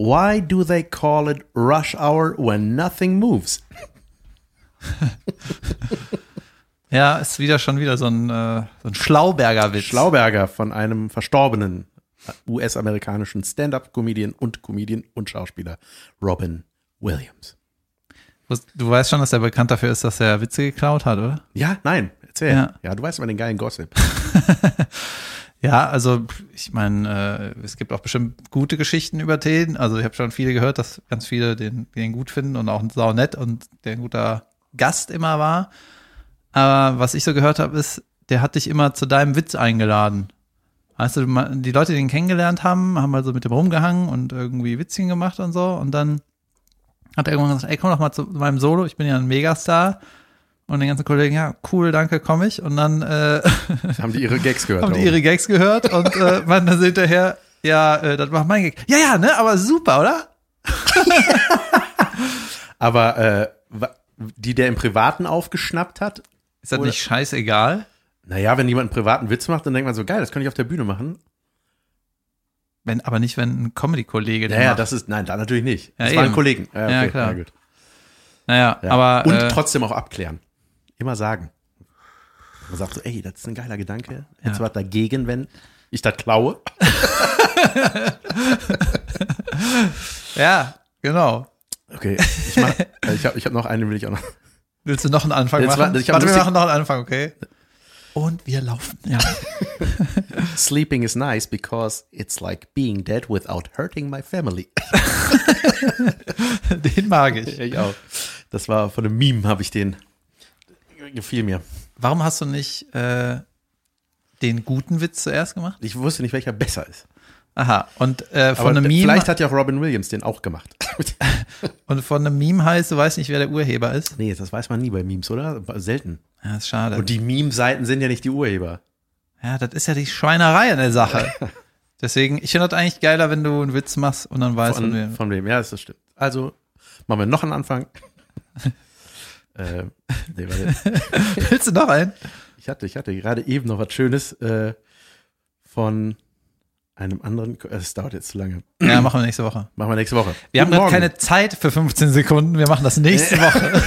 Why do they call it rush hour when nothing moves? Ja, ist wieder schon wieder so ein, äh, so ein Schlauberger-Witz. Schlauberger von einem verstorbenen US-amerikanischen Stand-up-Comedian und Comedian und Schauspieler Robin Williams. Du weißt schon, dass er bekannt dafür ist, dass er Witze geklaut hat, oder? Ja, nein, erzähl. Ja. Ja, du weißt immer den geilen Gossip. Ja, also ich meine, äh, es gibt auch bestimmt gute Geschichten über den. Also ich habe schon viele gehört, dass ganz viele den, den gut finden und auch sau nett und der ein guter Gast immer war. Aber was ich so gehört habe, ist, der hat dich immer zu deinem Witz eingeladen. Weißt du, die Leute, die ihn kennengelernt haben, haben also mit dem rumgehangen und irgendwie Witzchen gemacht und so. Und dann hat er irgendwann gesagt, ey, komm doch mal zu meinem Solo, ich bin ja ein Megastar. Und den ganzen Kollegen, ja, cool, danke, komm ich. Und dann äh, Haben die ihre Gags gehört? haben die ihre Gags gehört und äh, waren dann hinterher, ja, äh, das war mein Gag. Ja, ja, ne, aber super, oder? Aber äh, die der im Privaten aufgeschnappt hat, Ist das Oder- nicht scheißegal? naja, wenn jemand einen privaten Witz macht, dann denkt man so, geil, das könnte ich auf der Bühne machen. Wenn, aber nicht, wenn ein Comedy-Kollege Naja, macht. das ist, nein, da natürlich nicht. Ja, Das waren eben. Kollegen. Ja, klar. gut. Naja, Ja. aber Und äh, trotzdem auch abklären. Immer sagen. Man sagt so, ey, das ist ein geiler Gedanke. Jetzt Ja. was dagegen, wenn ich das klaue. ja, genau. Okay, ich, mach, äh, ich habe ich hab noch einen, will ich auch noch. Willst du noch einen Anfang Jetzt machen? war- ich hab Warte, wir machen noch einen Anfang, okay? Und wir laufen. Ja. Sleeping is nice because it's like being dead without hurting my family. Den mag ich. ich auch. Das war von einem Meme, habe ich den. Gefiel mir. Warum hast du nicht äh, den guten Witz zuerst gemacht? Ich wusste nicht, welcher besser ist. Aha, und äh, von Aber einem Meme vielleicht hat ja auch Robin Williams den auch gemacht. und von einem Meme heißt, du weißt nicht, wer der Urheber ist. nee, das weiß man nie bei Memes, oder? Selten. Ja, ist schade. Und die Meme-Seiten sind ja nicht die Urheber. Ja, das ist ja die Schweinerei an der Sache. Deswegen, ich finde das eigentlich geiler, wenn du einen Witz machst und dann weißt Von, du, von wem? Ja, das stimmt. Also, machen wir noch einen Anfang. äh, nee, warte. willst du noch einen? Ich hatte, ich hatte gerade eben noch was Schönes äh, von einem anderen. Es dauert jetzt zu lange. Ja, machen wir nächste Woche. Machen wir nächste Woche. Wir haben Guten gerade Morgen. keine Zeit für 15 Sekunden. Wir machen das nächste Woche.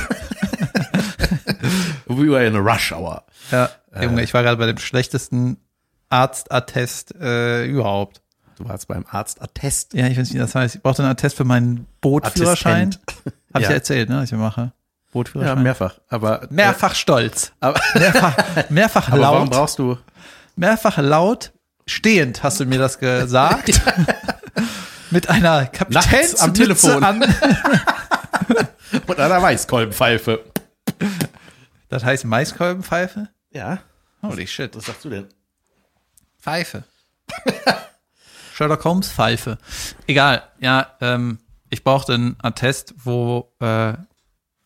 We were in a rush hour. Ja, Junge, ich war gerade bei dem schlechtesten Arztattest äh, überhaupt. Du warst beim Arztattest. Ja, ich weiß nicht, wie das heißt. Ich brauchte einen Attest für meinen Bootführerschein. Habe ich Ja. ja erzählt, ne, was ich mache. Ja, Bootführerschein. mehrfach. Aber, mehrfach stolz. Äh, aber, Mehrfach, mehrfach aber warum laut. brauchst du. Mehrfach laut. Stehend hast du mir das gesagt. Mit einer Kapitänsmütze am Telefon. an. Und einer Weißkolbenpfeife. Das heißt Maiskolbenpfeife? Ja. Holy shit. Was sagst du denn? Pfeife. Sherlock Holmes Pfeife. Egal, ja, ähm, ich brauchte einen Attest, wo äh,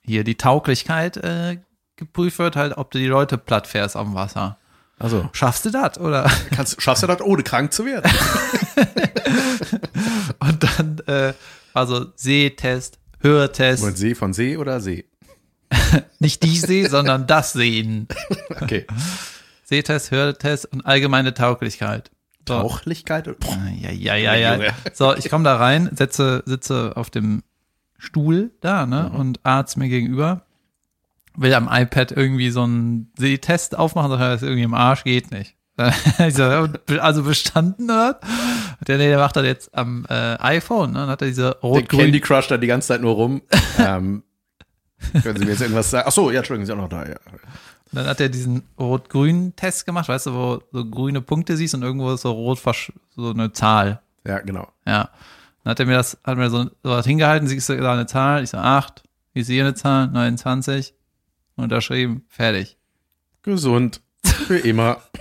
hier die Tauglichkeit äh, geprüft wird, halt, ob du die Leute platt fährst am Wasser. Also, Schaffst du das, oder? kannst, schaffst du das, ohne krank zu werden? Und dann, äh, also Sehtest, Hörtest, Und See von See oder See? nicht die See, sondern das Sehen. Okay. Sehtest, Hörtest und allgemeine Tauglichkeit. So. Tauchlichkeit? Boah, Ja, ja, ja, ja. So, ich komme da rein, setze, sitze auf dem Stuhl da, ne, und Arzt mir gegenüber, will am iPad irgendwie so einen Sehtest aufmachen, sagt, er, das ist irgendwie im Arsch, geht nicht. ich ja, also bestanden? Und Der, nee, der macht das jetzt am äh, iPhone, ne? Dann hat er diese Der rot-grün Candy Crush da die ganze Zeit nur rum. ähm, können Sie mir jetzt irgendwas sagen? Ach so, ja, Entschuldigung, Sie sind auch noch da. Ja. Dann hat er diesen rot-grünen Test gemacht, weißt du, wo so grüne Punkte siehst und irgendwo ist so rot so eine Zahl. ja, genau. Ja. Dann hat er mir das, hat mir so, so was hingehalten, siehst du da eine Zahl? Ich so, 8, ich sehe eine Zahl, 29, unterschrieben, fertig. Gesund. Für immer.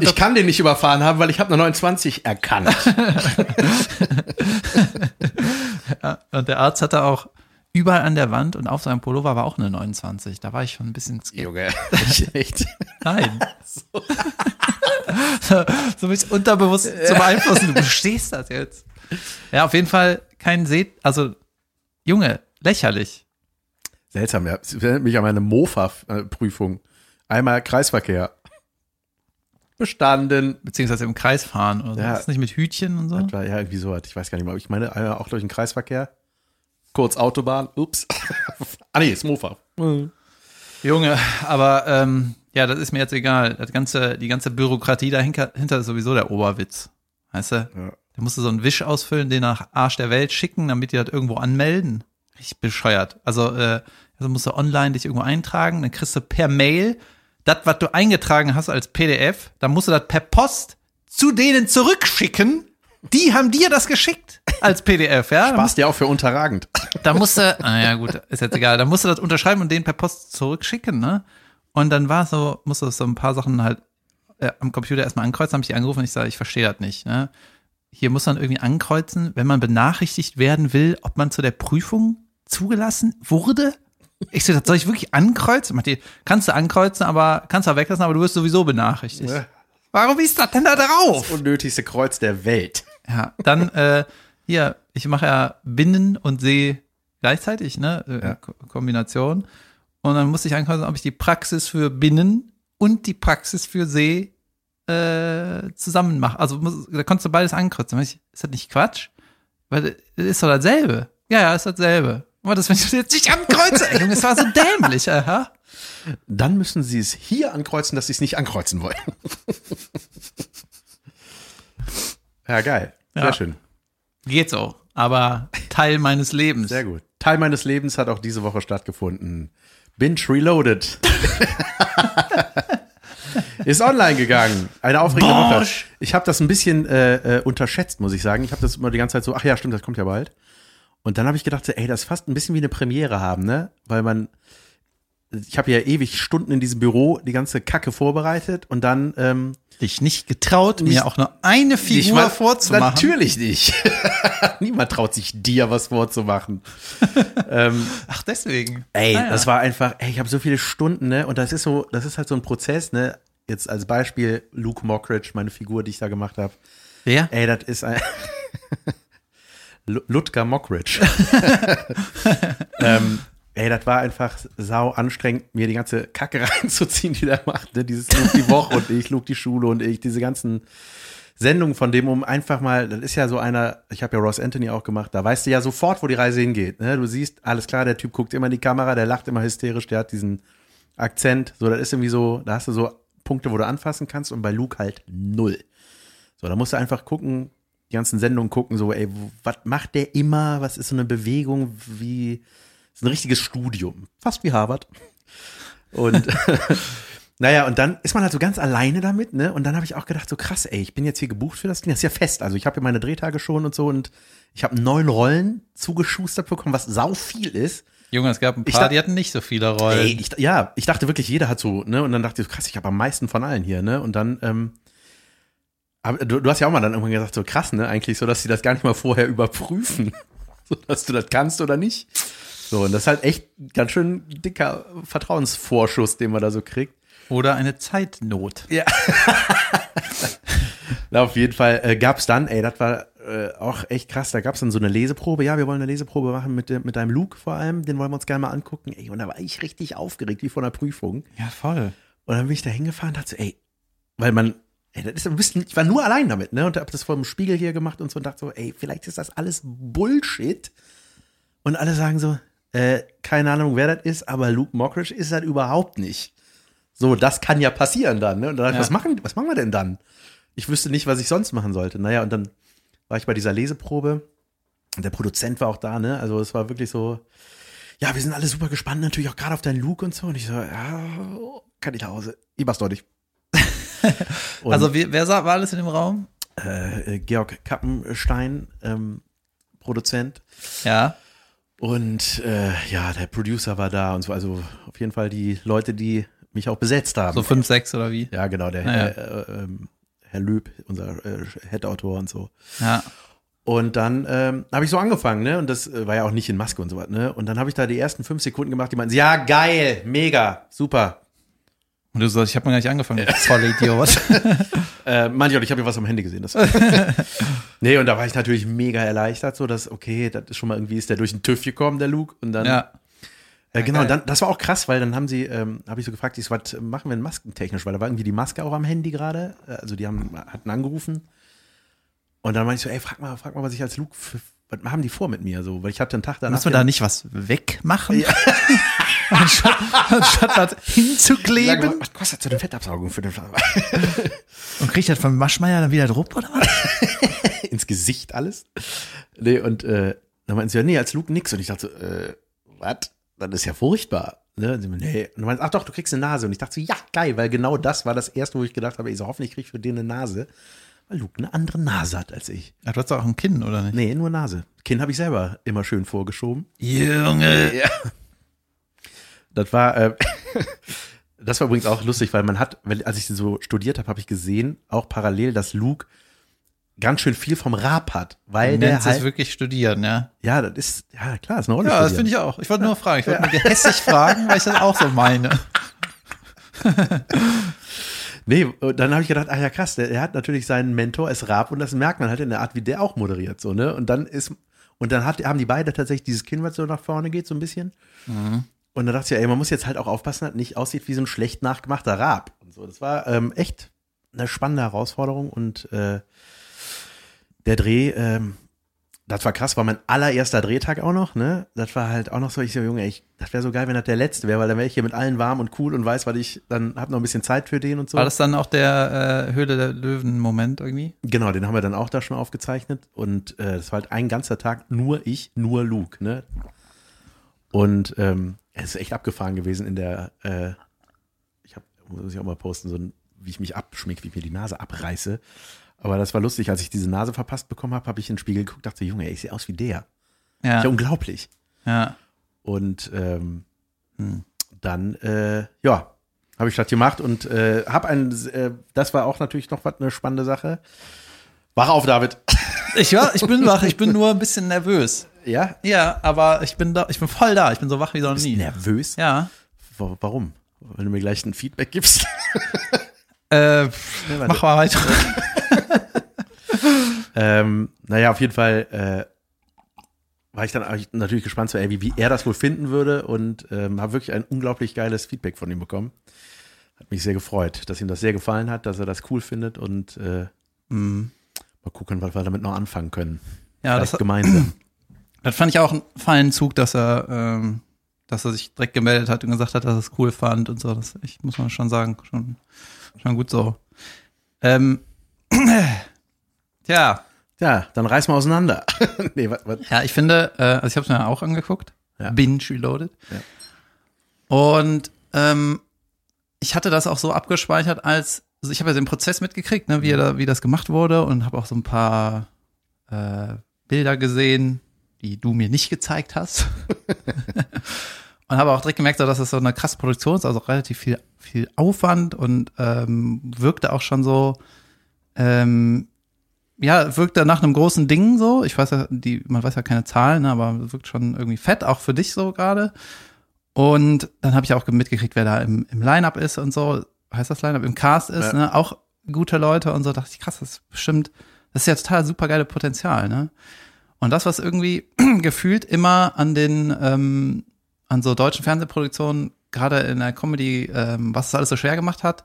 Ich kann den nicht überfahren haben, weil ich habe eine 29 erkannt. Und der Arzt hatte auch überall an der Wand und auf seinem Pullover war auch eine 29. Da war ich schon ein bisschen skeptisch. Junge, echt. Nein. so. so mich unterbewusst zu beeinflussen. Du bestehst das jetzt. Ja, auf jeden Fall kein Seht, also Junge, lächerlich. Seltsam, ja. Es erinnert mich an meine Mofa-Prüfung. Einmal Kreisverkehr. Bestanden. Beziehungsweise im Kreis fahren oder so. Ja. Ist das nicht mit Hütchen und so? Ja irgendwie so, ich weiß gar nicht mehr. Ich meine, äh, auch durch den Kreisverkehr. Kurz Autobahn, ups. ah nee, ist Mofa. Junge, aber ähm, ja, das ist mir jetzt egal. Das ganze, die ganze Bürokratie dahinter hinter ist sowieso der Oberwitz. Weißt du? Ja. Da musst du so einen Wisch ausfüllen, den nach Arsch der Welt schicken, damit die das irgendwo anmelden. Richtig bescheuert. Also, äh, also musst du online dich irgendwo eintragen, dann kriegst du per Mail das, was du eingetragen hast als PDF, dann musst du das per Post zu denen zurückschicken. Die haben dir das geschickt als PDF, ja? Passt ja auch für unterragend. Da musst du, ah ja gut, ist jetzt egal, da musst du das unterschreiben und den per Post zurückschicken, ne? Und dann war es so, musst du so ein paar Sachen halt äh, am Computer erstmal ankreuzen, habe ich die angerufen und ich sage, ich verstehe das nicht, ne? Hier muss man irgendwie ankreuzen, wenn man benachrichtigt werden will, ob man zu der Prüfung zugelassen wurde. Ich so, das soll ich wirklich ankreuzen? Die, kannst du ankreuzen, aber kannst du auch weglassen, aber du wirst sowieso benachrichtigt. Ja. Warum ist das denn da drauf? Unnötigste Kreuz der Welt. Ja, dann äh, hier, ich mache ja Binnen und See gleichzeitig, ne? Äh, Ja. Ko Kombination. Und dann musste ich ankreuzen, ob ich die Praxis für Binnen und die Praxis für See äh, zusammen mache. Also muss, da konntest du beides ankreuzen. Da Ich, ist das nicht Quatsch? Weil das ist doch dasselbe. Ja, ja, ist dasselbe. Aber das, wenn ich das jetzt nicht ankreuze, ey, das war so dämlich, aha. Dann müssen sie es hier ankreuzen, dass sie es nicht ankreuzen wollen. ja, geil. Sehr Ja. schön. Geht so. Aber Teil meines Lebens. Sehr gut. Teil meines Lebens hat auch diese Woche stattgefunden. Binge Reloaded. Ist online gegangen. Eine aufregende Woche. Bosch. Ich habe das ein bisschen äh, äh, unterschätzt, muss ich sagen. Ich habe das immer die ganze Zeit so, ach ja, stimmt, das kommt ja bald. Und dann habe ich gedacht, ey, das ist fast ein bisschen wie eine Premiere haben, ne? Weil man, ich habe ja ewig Stunden in diesem Büro die ganze Kacke vorbereitet und dann ähm, dich nicht getraut, Nicht- mir auch nur eine Figur war- vorzumachen. Natürlich nicht. Niemand traut sich dir was vorzumachen. ähm, Ach, deswegen. Ey, Ah, ja. das war einfach, ey, ich habe so viele Stunden, ne? Und das ist so, das ist halt so ein Prozess, ne? Jetzt als Beispiel Luke Mockridge, meine Figur, die ich da gemacht habe. Wer? Ey, das ist ein Lu- Ludger Mockridge. ähm, ey, das war einfach sau anstrengend, mir die ganze Kacke reinzuziehen, die der macht. Ne? Dieses Luke die Woche und ich, Luke die Schule und ich, diese ganzen Sendungen von dem, um einfach mal, das ist ja so einer, ich habe ja Ross Anthony auch gemacht, da weißt du ja sofort, wo die Reise hingeht. Ne? Du siehst, alles klar, der Typ guckt immer in die Kamera, der lacht immer hysterisch, der hat diesen Akzent. So, das ist irgendwie so, da hast du so Punkte, wo du anfassen kannst und bei Luke halt null. So, da musst du einfach gucken, die ganzen Sendungen gucken, so, ey, was macht der immer? Was ist so eine Bewegung? Wie, ist ein richtiges Studium. Fast wie Harvard. Und, naja, und dann ist man halt so ganz alleine damit, ne? Und dann habe ich auch gedacht, so krass, ey, ich bin jetzt hier gebucht für das Ding, das ist ja fest. Also ich habe ja meine Drehtage schon und so und ich habe neun Rollen zugeschustert bekommen, was sau viel ist. Junge, es gab ein Ich paar, dacht- die hatten nicht so viele Rollen. Ey, ich, ja, ich dachte wirklich, jeder hat so, ne? Und dann dachte ich, so, krass, ich habe am meisten von allen hier, ne? Und dann, ähm, aber du, du hast ja auch mal dann irgendwann gesagt, so krass, ne? Eigentlich so, dass sie das gar nicht mal vorher überprüfen, so dass du das kannst oder nicht. So, und das ist halt echt ganz schön dicker Vertrauensvorschuss, den man da so kriegt. Oder eine Zeitnot. Ja. Na, auf jeden Fall äh, gab's dann, ey, das war äh, auch echt krass, da gab's dann so eine Leseprobe. Ja, wir wollen eine Leseprobe machen mit, mit deinem Luke vor allem, den wollen wir uns gerne mal angucken. Ey, und da war ich richtig aufgeregt, wie vor einer Prüfung. Ja, voll. Und dann bin ich da hingefahren und dachte so, ey, weil man, ey, das ist ein bisschen, ich war nur allein damit, ne? Und hab das vor dem Spiegel hier gemacht und so und dachte so, ey, vielleicht ist das alles Bullshit. Und alle sagen so, äh, keine Ahnung, wer das ist, aber Luke Mockridge ist das überhaupt nicht. So, das kann ja passieren dann, ne? Und dann dachte ich, Ja. was machen, was machen wir denn dann? Ich wüsste nicht, was ich sonst machen sollte. Naja, und dann war ich bei dieser Leseprobe. Und der Produzent war auch da, ne? Also es war wirklich so, ja, wir sind alle super gespannt, natürlich auch gerade auf deinen Look und so. Und ich so, ja, kann ich nach Hause. Ich mach's deutlich. Und, Also, wer, wer war alles in dem Raum? äh, Georg Kappenstein, ähm, Produzent. Ja. Und äh, ja, der Producer war da und so. Also auf jeden Fall die Leute, die mich auch besetzt haben. So fünf, sechs oder wie? ja, genau, der Ah, ja. Herr, äh, ähm, Herr Löb, unser äh, Head-Autor und so. Ja. Und dann ähm, habe ich so angefangen, ne? Und das äh, war ja auch nicht in Maske und so was, ne? Und dann habe ich da die ersten fünf Sekunden gemacht, die meinten, ja, geil, mega, super. Und du sagst, ich habe noch gar nicht angefangen. du Voll Idiot. Äh, manche, ich habe ja was am Handy gesehen. Das nee, und da war ich natürlich mega erleichtert, so dass, okay, das ist schon mal irgendwie, ist der durch den TÜV gekommen, der Luke. Und dann ja. Äh, genau, dann, das war auch krass, weil dann haben sie, ähm, habe ich so gefragt, ich was machen wir denn maskentechnisch? Weil da war irgendwie die Maske auch am Handy gerade. Äh, Also die haben, hatten angerufen. Und dann meinte ich so, ey, frag mal, frag mal, was ich als Luke, für, was haben die vor mit mir? So, weil ich hatte einen Tag danach. Muss man da nicht was wegmachen? anstatt, anstatt was hinzukleben? was, was kostet so eine Fettabsaugung für den Und kriegt das von Maschmeyer dann wieder Druck oder was? ins Gesicht alles? Nee, und äh, dann meinten sie ja, nee, als Luke nix. Und ich dachte so, äh, was? Das ist ja furchtbar. Ne? Und sie meinen, nee. Und dann meinten, ach doch, du kriegst eine Nase. Und ich dachte so, ja, geil, weil genau das war das erste, wo ich gedacht habe, ich so, hoffentlich krieg ich für den eine Nase. Weil Luke eine andere Nase hat als ich. Ach, du hast doch auch ein Kinn, oder nicht? Nee, nur Nase. Kinn habe ich selber immer schön vorgeschoben. Junge. Ja. Das war, äh, das war übrigens auch lustig, weil man hat, als ich so studiert habe, habe ich gesehen, auch parallel, dass Luke ganz schön viel vom Rap hat, weil Du der nennst es halt, wirklich studieren, ja? ja, das ist, ja klar, ist eine Rolle. Ja, das finde ich auch. Ich wollte nur fragen. Ich wollte nur gehässig fragen, weil ich das auch so meine. Nee, und dann habe ich gedacht, ach ja krass, der, der hat natürlich seinen Mentor als Rap und das merkt man halt in der Art, wie der auch moderiert, so, ne? Und dann ist, und dann hat, haben die beide tatsächlich dieses Kinn, was so nach vorne geht, so ein bisschen. Und dann dachte ich, ja, ey, man muss jetzt halt auch aufpassen, dass nicht aussieht wie so ein schlecht nachgemachter Rap und so. Das war ähm, echt eine spannende Herausforderung und äh, der Dreh, ähm, das war krass, war mein allererster Drehtag auch noch, ne? Das war halt auch noch so, ich so, Junge, ich, das wäre so geil, wenn das der letzte wäre, weil dann wäre ich hier mit allen warm und cool und weiß, weil ich dann hab noch ein bisschen Zeit für den und so. War das dann auch der äh, Höhle der Löwen-Moment irgendwie? Genau, den haben wir dann auch da schon aufgezeichnet und äh, das war halt ein ganzer Tag nur ich, nur Luke, ne? Und ähm, es ist echt abgefahren gewesen in der, äh, ich habe, muss ich auch mal posten, so ein, wie ich mich abschmink, wie ich mir die Nase abreiße. Aber das war lustig, als ich diese Nase verpasst bekommen habe, habe ich in den Spiegel geguckt, dachte, Junge, ich sehe aus wie der. Ja. Ja, unglaublich. ja. Und ähm, dann, äh, ja, habe ich das gemacht und äh, habe ein, äh, das war auch natürlich noch was eine spannende Sache. Wach auf, David. Ich, war, ich bin wach, ich bin nur ein bisschen nervös. Ja? Ja, aber ich bin da, ich bin voll da, ich bin so wach wie noch nie. nervös? Ja. Wa- Warum? Wenn du mir gleich ein Feedback gibst. Äh, mach mal weiter. ähm, naja, auf jeden Fall äh, war ich dann natürlich gespannt, so, ey, wie, wie er das wohl finden würde und ähm, habe wirklich ein unglaublich geiles Feedback von ihm bekommen. Hat mich sehr gefreut, dass ihm das sehr gefallen hat, dass er das cool findet und äh, mal gucken, was wir damit noch anfangen können. Ja, Vielleicht das, gemeinsam. das fand ich auch einen feinen Zug, dass er, ähm, dass er sich direkt gemeldet hat und gesagt hat, dass er es cool fand und so. Das ich, muss man schon sagen, schon, schon gut so. Ähm, tja, Ja, dann reiß mal auseinander. nee, was, was, Ja, ich finde, äh, also ich habe es mir auch angeguckt, Ja. Binge Reloaded. Ja. Und ähm, ich hatte das auch so abgespeichert, als also ich habe ja den Prozess mitgekriegt, ne, wie, er da, wie das gemacht wurde und habe auch so ein paar äh, Bilder gesehen, die du mir nicht gezeigt hast. und habe auch direkt gemerkt, so, dass es so eine krasse Produktion ist, also relativ viel, viel Aufwand und ähm, wirkte auch schon so, ähm, ja, wirkt da nach einem großen Ding so. Ich weiß ja, die, man weiß ja keine Zahlen, ne, aber wirkt schon irgendwie fett, auch für dich so gerade. Und dann habe ich auch mitgekriegt, wer da im, im Line-Up ist und so. Heißt das Line-Up? Im Cast ist, Ja. ne? Auch gute Leute und so. Dachte ich, krass, das ist bestimmt, das ist ja total super geile Potenzial, ne? Und das, was irgendwie gefühlt immer an den, ähm, an so deutschen Fernsehproduktionen, gerade in der Comedy, ähm, was es alles so schwer gemacht hat,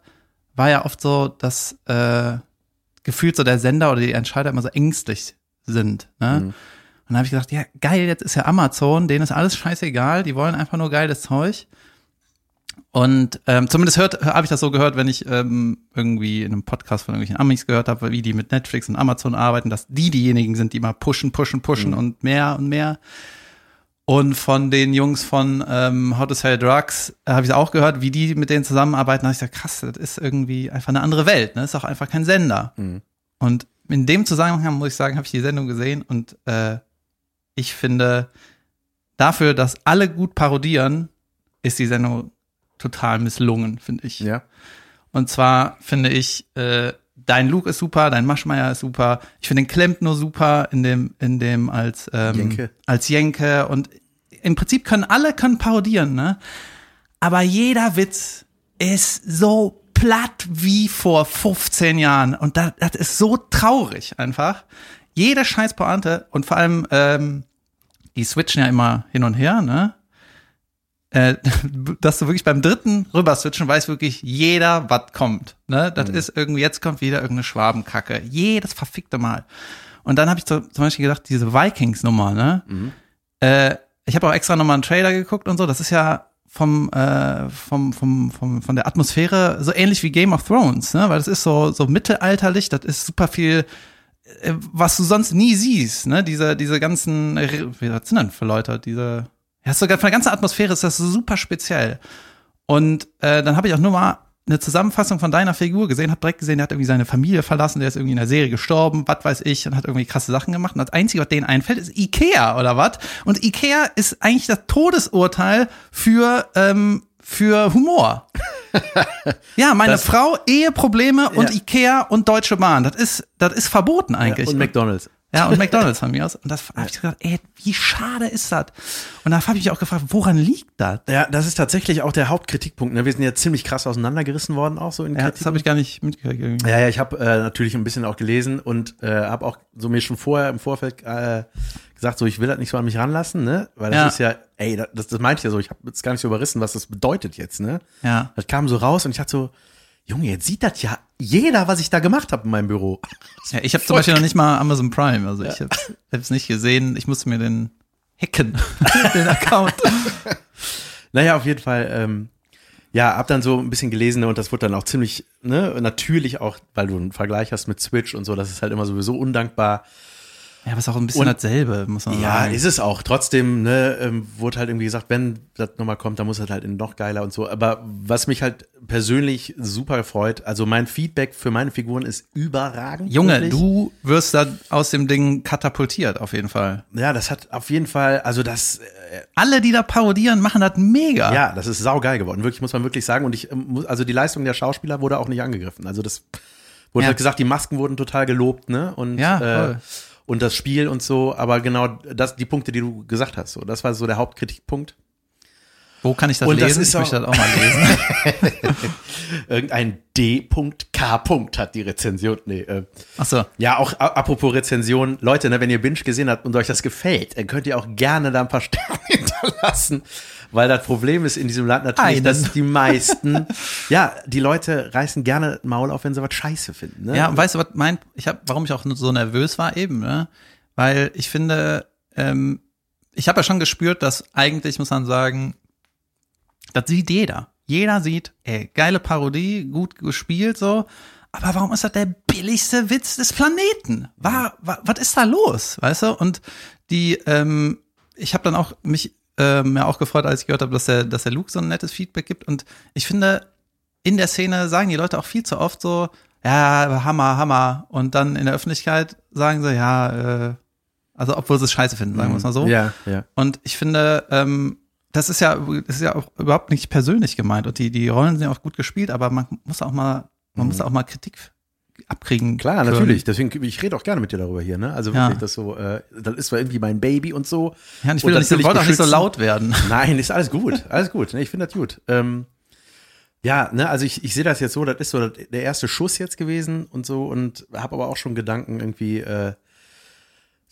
war ja oft so, dass äh, gefühlt so der Sender oder die Entscheider immer so ängstlich sind. Ne? Mhm. Und dann habe ich gedacht, ja, geil, jetzt ist ja Amazon, denen ist alles scheißegal, die wollen einfach nur geiles Zeug. Und ähm, zumindest hört habe ich das so gehört, wenn ich ähm, irgendwie in einem Podcast von irgendwelchen Amis gehört habe, wie die mit Netflix und Amazon arbeiten, dass die diejenigen sind, die mal pushen, pushen, pushen und mehr und mehr. Und von den Jungs von ähm, How to Sell Drugs äh, habe ich auch gehört, wie die mit denen zusammenarbeiten. Da habe ich gesagt, krass, das ist irgendwie einfach eine andere Welt. Ne? Das ist auch einfach kein Sender. Und in dem Zusammenhang muss ich sagen, habe ich die Sendung gesehen und äh, ich finde, dafür, dass alle gut parodieren, ist die Sendung total misslungen, finde ich. ja. Und zwar finde ich, äh, dein Luke ist super, dein Maschmeyer ist super. Ich finde den Klempner super in dem, in dem als, ähm, Jenke. als Jenke. Und im Prinzip können alle können parodieren, ne? Aber jeder Witz ist so platt wie vor 15 Jahren. Und das, das ist so traurig einfach. Jede scheiß Pointe und vor allem, ähm, die switchen ja immer hin und her, ne? Äh, dass du wirklich beim dritten rüberswitchen weiß wirklich jeder, was kommt. Ne? Das ist irgendwie, jetzt kommt wieder irgendeine Schwabenkacke. Jedes verfickte Mal. Und dann habe ich zum Beispiel gedacht, diese Vikings-Nummer, ne? Äh, ich habe auch extra nochmal einen Trailer geguckt und so. Das ist ja vom, äh, vom, vom, vom, von der Atmosphäre so ähnlich wie Game of Thrones, ne? Weil das ist so, so mittelalterlich, das ist super viel, äh, was du sonst nie siehst, ne? Diese, diese ganzen, wie was sind denn für Leute? Diese, ja, sogar von der ganzen Atmosphäre ist das super speziell. Und äh, dann habe ich auch nur mal eine Zusammenfassung von deiner Figur gesehen, habe direkt gesehen, der hat irgendwie seine Familie verlassen, der ist irgendwie in der Serie gestorben, was weiß ich, und hat irgendwie krasse Sachen gemacht. Und das Einzige, was denen einfällt, ist Ikea oder was? Und Ikea ist eigentlich das Todesurteil für ähm, für Humor. ja, meine Das- Frau, Eheprobleme und Ja. Ikea und Deutsche Bahn. Das ist, das ist verboten eigentlich. Und McDonalds. Ja, und McDonalds von mir aus. Und das habe ich gedacht, ey, wie schade ist das? Und da habe ich mich auch gefragt, woran liegt das? Ja, das ist tatsächlich auch der Hauptkritikpunkt. Ne? Wir sind ja ziemlich krass auseinandergerissen worden, auch so in Ja, Kritik. das habe ich gar nicht mitgekriegt. irgendwie. Ja, ja, ich habe äh, natürlich ein bisschen auch gelesen und äh, habe auch so mir schon vorher im Vorfeld äh, gesagt, so ich will das nicht so an mich ranlassen, ne? Weil das Ja. ist ja, ey, das, das meinte ich ja so, ich habe jetzt gar nicht so überrissen, was das bedeutet jetzt, ne? Ja. Das kam so raus und ich dachte so, Junge, jetzt sieht das ja jeder, was ich da gemacht habe in meinem Büro. Ja, ich habe zum Beispiel noch nicht mal Amazon Prime, also ich habe es nicht gesehen. Ich musste mir den hacken, den Account. Naja, auf jeden Fall, ähm, ja, hab dann so ein bisschen gelesen und das wurde dann auch ziemlich, ne, natürlich auch, weil du einen Vergleich hast mit Switch und so, das ist halt immer sowieso undankbar. Ja, aber ist auch ein bisschen Und- dasselbe, muss man Ja, sagen. ist es auch. Trotzdem, ne, ähm, wurde halt irgendwie gesagt, wenn das nochmal kommt, dann muss das halt noch geiler und so. Aber was mich halt persönlich super freut, also mein Feedback für meine Figuren ist überragend. Junge, wirklich. du wirst da aus dem Ding katapultiert, auf jeden Fall. Ja, das hat auf jeden Fall, also das, äh, Alle, die da parodieren, machen das mega. ja, das ist saugeil geworden. Wirklich, muss man wirklich sagen. Und ich ähm, muss, also die Leistung der Schauspieler wurde auch nicht angegriffen. Also das wurde Ja. halt gesagt, die Masken wurden total gelobt, ne? Und, Ja, äh, voll. Und das Spiel und so, aber genau das, die Punkte, die du gesagt hast, so, das war so der Hauptkritikpunkt. Wo kann ich das Und das lesen? ist ich möchte auch- das auch mal lesen. Irgendein D.K. hat die Rezension. Nee, äh, Ach so. ja, auch apropos Rezension, Leute, ne, wenn ihr Binge gesehen habt und euch das gefällt, dann könnt ihr auch gerne da ein paar Sterne hinterlassen. Weil das Problem ist in diesem Land natürlich, Einen. dass die meisten, ja, die Leute reißen gerne Maul auf, wenn sie was scheiße finden. Ne? Ja, und weißt du, was mein, ich hab, warum ich auch so nervös war eben, ne? Weil ich finde, ähm, ich habe ja schon gespürt, dass eigentlich muss man sagen, das sieht jeder. Jeder sieht, ey, geile Parodie, gut gespielt so. Aber warum ist das der billigste Witz des Planeten? War, war, was ist da los, weißt du? Und die, ähm, ich habe dann auch mich ähm, mir auch gefreut, als ich gehört habe, dass der, dass der Luke so ein nettes Feedback gibt. Und ich finde, in der Szene sagen die Leute auch viel zu oft so, ja, Hammer, Hammer. Und dann in der Öffentlichkeit sagen sie, ja, äh, also obwohl sie es scheiße finden, sagen wir es mal so. Ja, ja. Und ich finde, ähm, das ist ja, das ist ja auch überhaupt nicht persönlich gemeint. Und die, die Rollen sind ja auch gut gespielt, aber man muss auch mal, man muss auch mal Kritik abkriegen. Mhm. Klar, können. natürlich. Deswegen, ich rede auch gerne mit dir darüber hier, ne? Also Ja. wirklich, das so, äh, das ist zwar irgendwie mein Baby und so. Ja, und ich Und will das nicht, so- will ich wollte auch nicht so laut werden. Nein, ist alles gut, alles gut. Ne, ich finde das gut. Ähm, ja, ne, also ich, ich sehe das jetzt so, das ist so der erste Schuss jetzt gewesen und so und habe aber auch schon Gedanken irgendwie äh,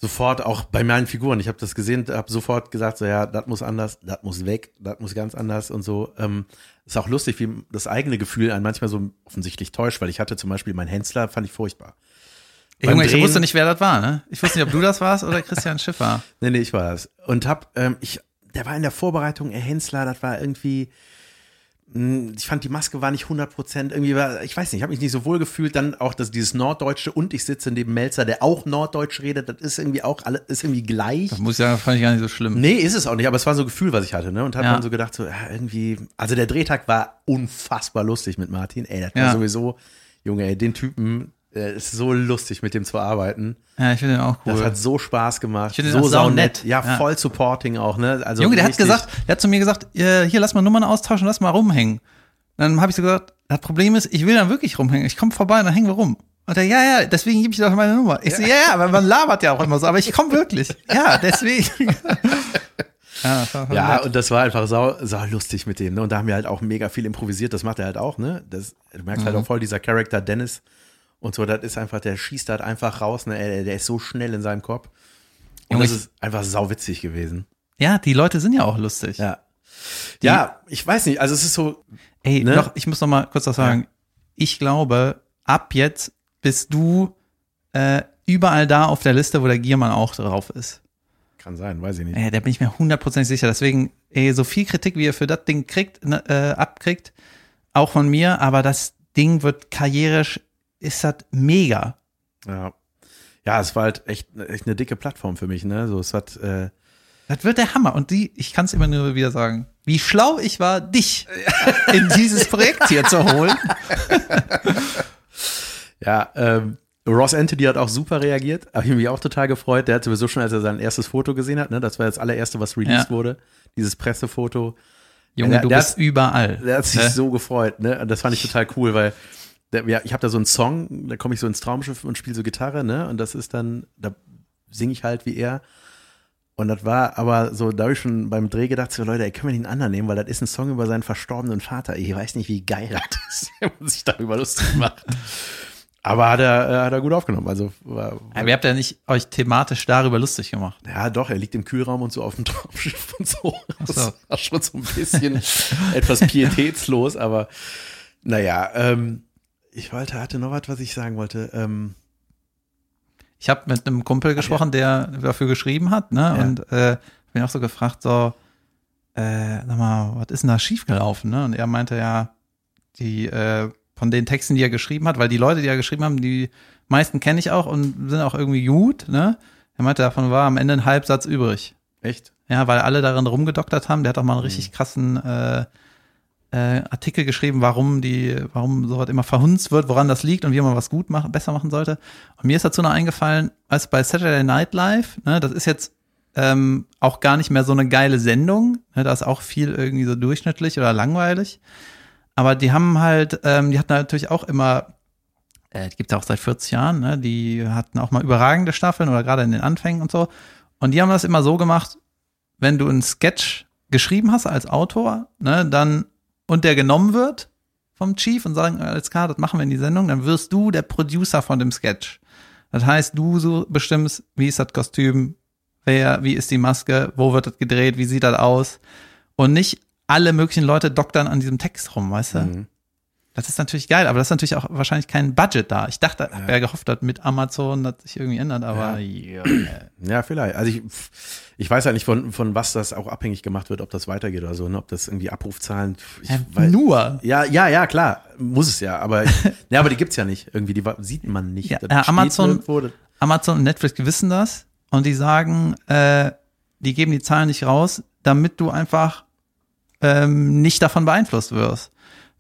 sofort auch bei meinen Figuren. Ich habe das gesehen, habe sofort gesagt, so ja, das muss anders, das muss weg, das muss ganz anders und so. Ähm, ist auch lustig, wie das eigene Gefühl einen manchmal so offensichtlich täuscht, weil ich hatte zum Beispiel meinen Hensler, fand ich furchtbar. Beim Junge, ich Drehen- wusste nicht, wer das war, ne? Ich wusste nicht, ob du das warst oder Christian Schiffer. Nee, nee, ich war das. Und hab, ähm, ich, der war in der Vorbereitung, Herr Hensler, das war irgendwie, ich fand die Maske war nicht 100 Prozent, irgendwie war, ich weiß nicht, ich habe mich nicht so wohl gefühlt, dann auch das, dieses Norddeutsche und ich sitze neben Melzer, der auch Norddeutsch redet, das ist irgendwie auch alle, ist irgendwie gleich. Das muss sagen, fand ich gar nicht so schlimm. Nee, ist es auch nicht, aber es war so ein Gefühl, was ich hatte, ne? Und hab Ja. dann so gedacht, so, ja, irgendwie, also der Drehtag war unfassbar lustig mit Martin. Ey, das war Ja. sowieso, Junge, ey, den Typen, äh, ist so lustig, mit dem zu arbeiten. Ja, ich finde den auch cool. Das hat so Spaß gemacht. finde den so auch saunett. saunett. Ja, Ja. voll supporting auch, ne? Also Junge, der hat gesagt, der hat zu mir gesagt, äh, hier lass mal Nummern austauschen, lass mal rumhängen. Dann habe ich so gesagt, das Problem ist, ich will dann wirklich rumhängen. Ich komme vorbei und dann hängen wir rum. Und er, ja, ja, deswegen gebe ich dir doch meine Nummer. Ich so, ja, ja, aber man labert ja auch immer so, aber ich komme wirklich. Ja, deswegen. ja, Ja, nett. und das war einfach sau, sau lustig mit dem, ne? Und da haben wir halt auch mega viel improvisiert, das macht er halt auch, ne? Das, du merkst Mhm. halt auch voll dieser Charakter Dennis und so, das ist einfach, der schießt halt einfach raus, ne? Der, der ist so schnell in seinem Kopf. Und Junge, das ist einfach sauwitzig gewesen. ja, die Leute sind ja auch lustig. Ja. Ja, ich weiß nicht, also es ist so, Ey, Ne? noch, ich muss noch mal kurz was sagen. Ich glaube, ab jetzt bist du äh, überall da auf der Liste, wo der Giermann auch drauf ist. kann sein, weiß ich nicht. Ey, da bin ich mir hundertprozentig sicher. Deswegen, ey, so viel Kritik, wie ihr für das Ding kriegt, ne, äh, abkriegt, auch von mir, aber das Ding wird karrierisch, ist das mega. Ja. Ja, es war halt echt, echt eine dicke Plattform für mich, ne? So, es hat, äh, Das wird der Hammer. Und die, ich kann es immer nur wieder sagen, wie schlau ich war, dich in dieses Projekt hier zu holen. ja, ähm, Ross Anthony hat auch super reagiert, habe ich mich auch total gefreut. Der hat sowieso schon, als er sein erstes Foto gesehen hat, ne? Das war das allererste, was released Ja. wurde, dieses Pressefoto. Junge, Der- du der bist hat- überall. Der hat sich Ne? so gefreut, ne? Und das fand ich total cool, weil der, ja, ich habe da so einen Song, da komme ich so ins Traumschiff und spiele so Gitarre, ne? Und das ist dann, da singe ich halt wie er. Und das war aber so, da habe ich schon beim Dreh gedacht, so Leute, ey, können wir den anderen nehmen, weil das ist ein Song über seinen verstorbenen Vater. Ich weiß nicht, wie geil das ist, wenn man sich darüber lustig macht. Aber hat er, äh, hat er gut aufgenommen. Also war, Aber ihr habt ja nicht euch thematisch darüber lustig gemacht. ja, doch, er liegt im Kühlraum und so auf dem Traumschiff und so. Das so. war schon so ein bisschen etwas pietätslos, aber naja, ähm, ich wollte, hatte noch was, was ich sagen wollte. Ähm, Ich habe mit einem Kumpel gesprochen, der dafür geschrieben hat, ne? Ja. Und äh, bin auch so gefragt, so, äh, sag mal, was ist denn da schiefgelaufen, ne? Und er meinte ja, die äh, von den Texten, die er geschrieben hat, weil die Leute, die er geschrieben haben, die meisten kenne ich auch und sind auch irgendwie gut, ne? Er meinte, davon war am Ende ein Halbsatz übrig. echt? Ja, weil alle darin rumgedoktert haben. Der hat auch mal einen richtig krassen äh, äh, Artikel geschrieben, warum die, warum sowas immer verhunzt wird, woran das liegt und wie man was gut machen, besser machen sollte. Und mir ist dazu noch eingefallen, als bei Saturday Night Live, ne, das ist jetzt ähm, auch gar nicht mehr so eine geile Sendung. Ne, da ist auch viel irgendwie so durchschnittlich oder langweilig. Aber die haben halt, ähm, die hatten natürlich auch immer, äh, die gibt's ja auch seit 40 Jahren, ne, die hatten auch mal überragende Staffeln oder gerade in den Anfängen und so. Und die haben das immer so gemacht, wenn du einen Sketch geschrieben hast als Autor, ne, dann und der genommen wird vom Chief und sagen, alles klar, das machen wir in die Sendung, dann wirst du der Producer von dem Sketch. Das heißt, du so bestimmst, wie ist das Kostüm, wer, wie ist die Maske, wo wird das gedreht, wie sieht das aus und nicht alle möglichen Leute doktern an diesem Text rum, weißt du? Mhm. Das ist natürlich geil, aber das ist natürlich auch wahrscheinlich kein Budget da. Ich dachte, ja gehofft, dass mit Amazon das sich irgendwie ändert, aber Ja, vielleicht. Also ich, ich weiß halt nicht, von, von was das auch abhängig gemacht wird, ob das weitergeht oder so, ne? ob das irgendwie Abrufzahlen. Ich ja, weiß, nur. ja, ja, ja, klar, muss es ja, aber ja, aber die gibt's ja nicht. Irgendwie, die sieht man nicht. Ja, äh, Amazon- Amazon und Netflix wissen das und die sagen, äh, die geben die Zahlen nicht raus, damit du einfach ähm, nicht davon beeinflusst wirst.